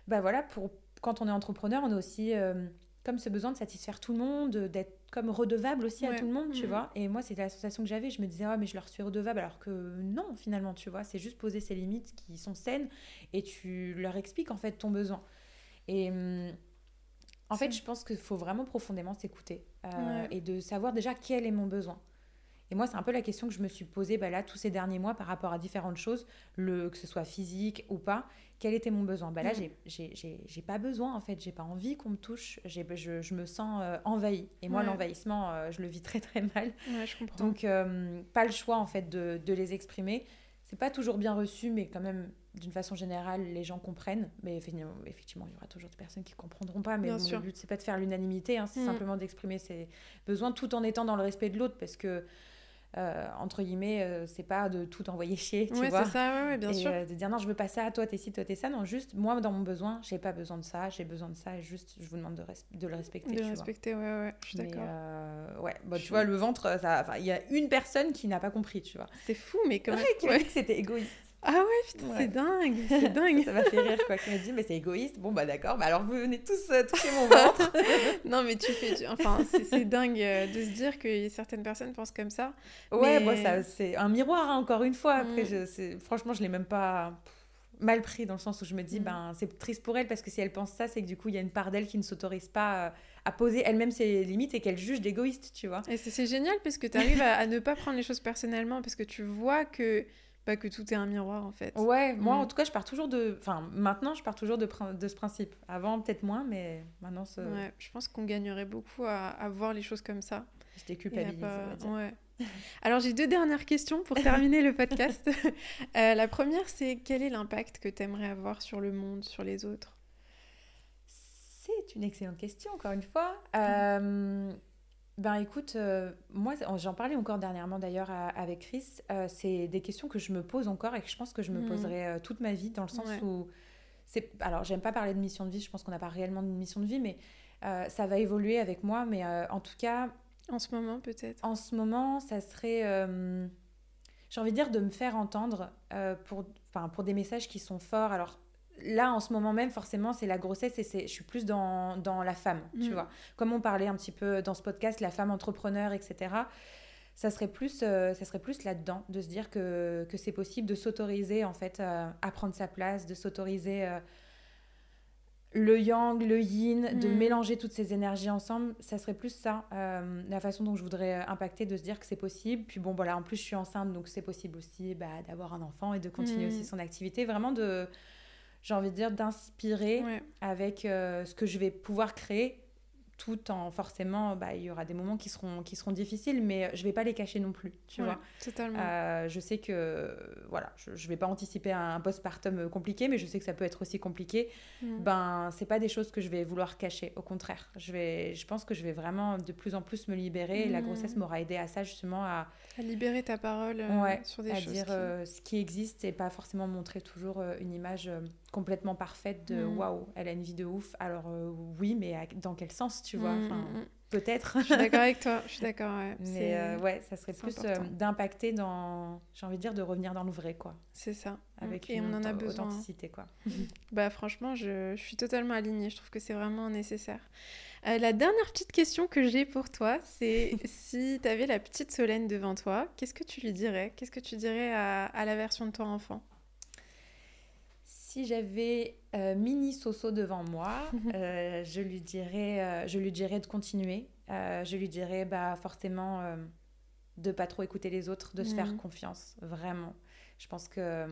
bah voilà, pour, quand on est entrepreneur, on a aussi euh, comme ce besoin de satisfaire tout le monde, d'être comme redevable aussi à tout le monde, tu mm. vois. Et moi, c'était l'association que j'avais. Je me disais, ah, mais je leur suis redevable, alors que non, finalement, tu vois. C'est juste poser ces limites qui sont saines et tu leur expliques en fait ton besoin. Et hum, en fait, je pense qu'il faut vraiment profondément s'écouter euh, et de savoir déjà quel est mon besoin. Et moi, c'est un peu la question que je me suis posée bah, là tous ces derniers mois par rapport à différentes choses, le, que ce soit physique ou pas quel était mon besoin? Bah Là, mm. j'ai pas besoin, en fait. J'ai pas envie qu'on me touche. Je, je, me sens euh, envahie. Et moi, l'envahissement, euh, je le vis très, très mal. Ouais, je comprends. Donc, euh, pas le choix, en fait, de, de les exprimer. C'est pas toujours bien reçu, mais quand même, d'une façon générale, les gens comprennent. Mais effectivement, il y aura toujours des personnes qui comprendront pas. Mais le but, c'est pas de faire l'unanimité. Hein, c'est mm. simplement d'exprimer ses besoins tout en étant dans le respect de l'autre. Parce que euh, entre guillemets, euh, c'est pas de tout envoyer chier, tu ouais, vois. c'est ça, ouais, bien sûr. Euh, de dire non, je veux pas ça, toi t'es ci, toi t'es ça. Non, juste moi dans mon besoin, j'ai pas besoin de ça, j'ai besoin de ça, et juste je vous demande de, de le respecter. De le respecter, ouais, ouais, je suis d'accord. ouais, bon, tu vois, le ventre, il y a une personne qui n'a pas compris, tu vois. C'est fou, mais quand même. qui a dit que c'était égoïste. Ah ouais, putain, c'est dingue, c'est dingue. ça m'a fait rire, quoi. Qui m'a dit, mais c'est égoïste. Bon, bah d'accord, bah alors vous venez tous euh, toucher mon ventre. non, mais tu fais. Enfin, c'est dingue euh, de se dire que certaines personnes pensent comme ça. Ouais, bon, ça, c'est un miroir, hein, encore une fois. Après, mm. je, franchement, je l'ai même pas mal pris dans le sens où je me dis, mm. ben, c'est triste pour elle parce que si elle pense ça, c'est que du coup, il y a une part d'elle qui ne s'autorise pas euh, à poser elle-même ses limites et qu'elle juge d'égoïste, tu vois. Et c'est génial parce que tu arrives à, à ne pas prendre les choses personnellement parce que tu vois que pas que tout est un miroir en fait. Ouais, moi mm. en tout cas, je pars toujours de. Enfin, maintenant, je pars toujours de, de ce principe. Avant, peut-être moins, mais maintenant. Ouais, je pense qu'on gagnerait beaucoup à, à, voir les choses comme ça. Je t'ai culpabilisé, Ouais. Alors, j'ai deux dernières questions pour terminer le podcast. Euh, la première, c'est quel est l'impact que tu aimerais avoir sur le monde, sur les autres? C'est une excellente question, encore une fois. Euh, ben écoute, euh, moi j'en parlais encore dernièrement d'ailleurs avec Chris, euh, c'est des questions que je me pose encore et que je pense que je me mm. poserai euh, toute ma vie dans le sens où c'est alors j'aime pas parler de mission de vie, je pense qu'on n'a pas réellement de mission de vie mais ça va évoluer avec moi mais en tout cas en ce moment peut-être. En ce moment, ça serait j'ai envie de dire de me faire entendre pour enfin pour des messages qui sont forts alors là, en ce moment même, forcément, c'est la grossesse et c'est, je suis plus dans, dans la femme, tu mm. vois. Comme on parlait un petit peu dans ce podcast, la femme entrepreneur, etc. Ça serait plus, euh, ça serait plus là-dedans, de se dire que, que c'est possible de s'autoriser, en fait, euh, à prendre sa place, de s'autoriser euh, le yang, le yin, de mm. mélanger toutes ces énergies ensemble. Ça serait plus ça, la façon dont je voudrais impacter, de se dire que c'est possible. Puis bon, voilà, en plus, je suis enceinte, donc c'est possible aussi bah, d'avoir un enfant et de continuer mm. aussi son activité. Vraiment de j'ai envie de dire, d'inspirer avec euh, ce que je vais pouvoir créer tout en forcément, bah, il y aura des moments qui seront, qui seront difficiles, mais je vais pas les cacher non plus, tu vois. Totalement. Euh, je sais que, voilà, je, je vais pas anticiper un postpartum compliqué, mais je sais que ça peut être aussi compliqué. Mm. Ben, c'est pas des choses que je vais vouloir cacher, au contraire. Je, vais, je pense que je vais vraiment de plus en plus me libérer. La mm. grossesse m'aura aidé à ça, justement, à... À libérer ta parole euh, sur des à choses dire euh, ce qui existe et pas forcément montrer toujours une image complètement parfaite de mm. waouh, elle a une vie de ouf. Alors oui, mais dans quel sens, tu vois. Mm, enfin, mm. Peut-être. Je suis d'accord avec toi. Je suis d'accord. Ouais. Mais euh, ouais, ça serait plus euh, d'impacter dans, j'ai envie de dire, de revenir dans le vrai, quoi. C'est ça. Avec Et une on en a besoin. authenticité, quoi. bah franchement, je, je, suis totalement alignée. Je trouve que c'est vraiment nécessaire. Euh, la dernière petite question que j'ai pour toi, c'est si tu avais la petite Solène devant toi, qu'est-ce que tu lui dirais? Qu'est-ce que tu dirais à, à la version de toi enfant? Si j'avais euh, Mini Soso devant moi, euh, je, lui dirais, euh, je lui dirais de continuer. je lui dirais bah, forcément de pas trop écouter les autres, de se faire mhm. confiance, vraiment. Je pense que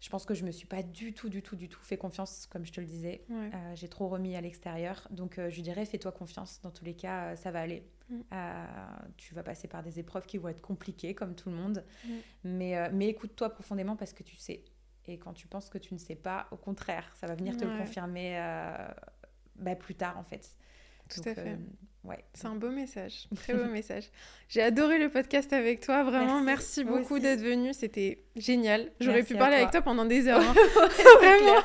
je pense que je me suis pas du tout, du tout, du tout fait confiance, comme je te le disais. Ouais. Euh, j'ai trop remis à l'extérieur. Donc, euh, je dirais, fais-toi confiance. Dans tous les cas, euh, ça va aller. Mm. Tu vas passer par des épreuves qui vont être compliquées, comme tout le monde. Mm. Mais, mais écoute-toi profondément parce que tu sais. Et quand tu penses que tu ne sais pas, au contraire, ça va venir te le confirmer euh, bah, plus tard, en fait. Tout Donc, à fait. euh, ouais. C'est un beau message, très beau message. J'ai adoré le podcast avec toi, vraiment. Merci, beaucoup d'être venu, c'était génial. J'aurais pu parler toi. avec toi pendant des heures. hein. Vraiment.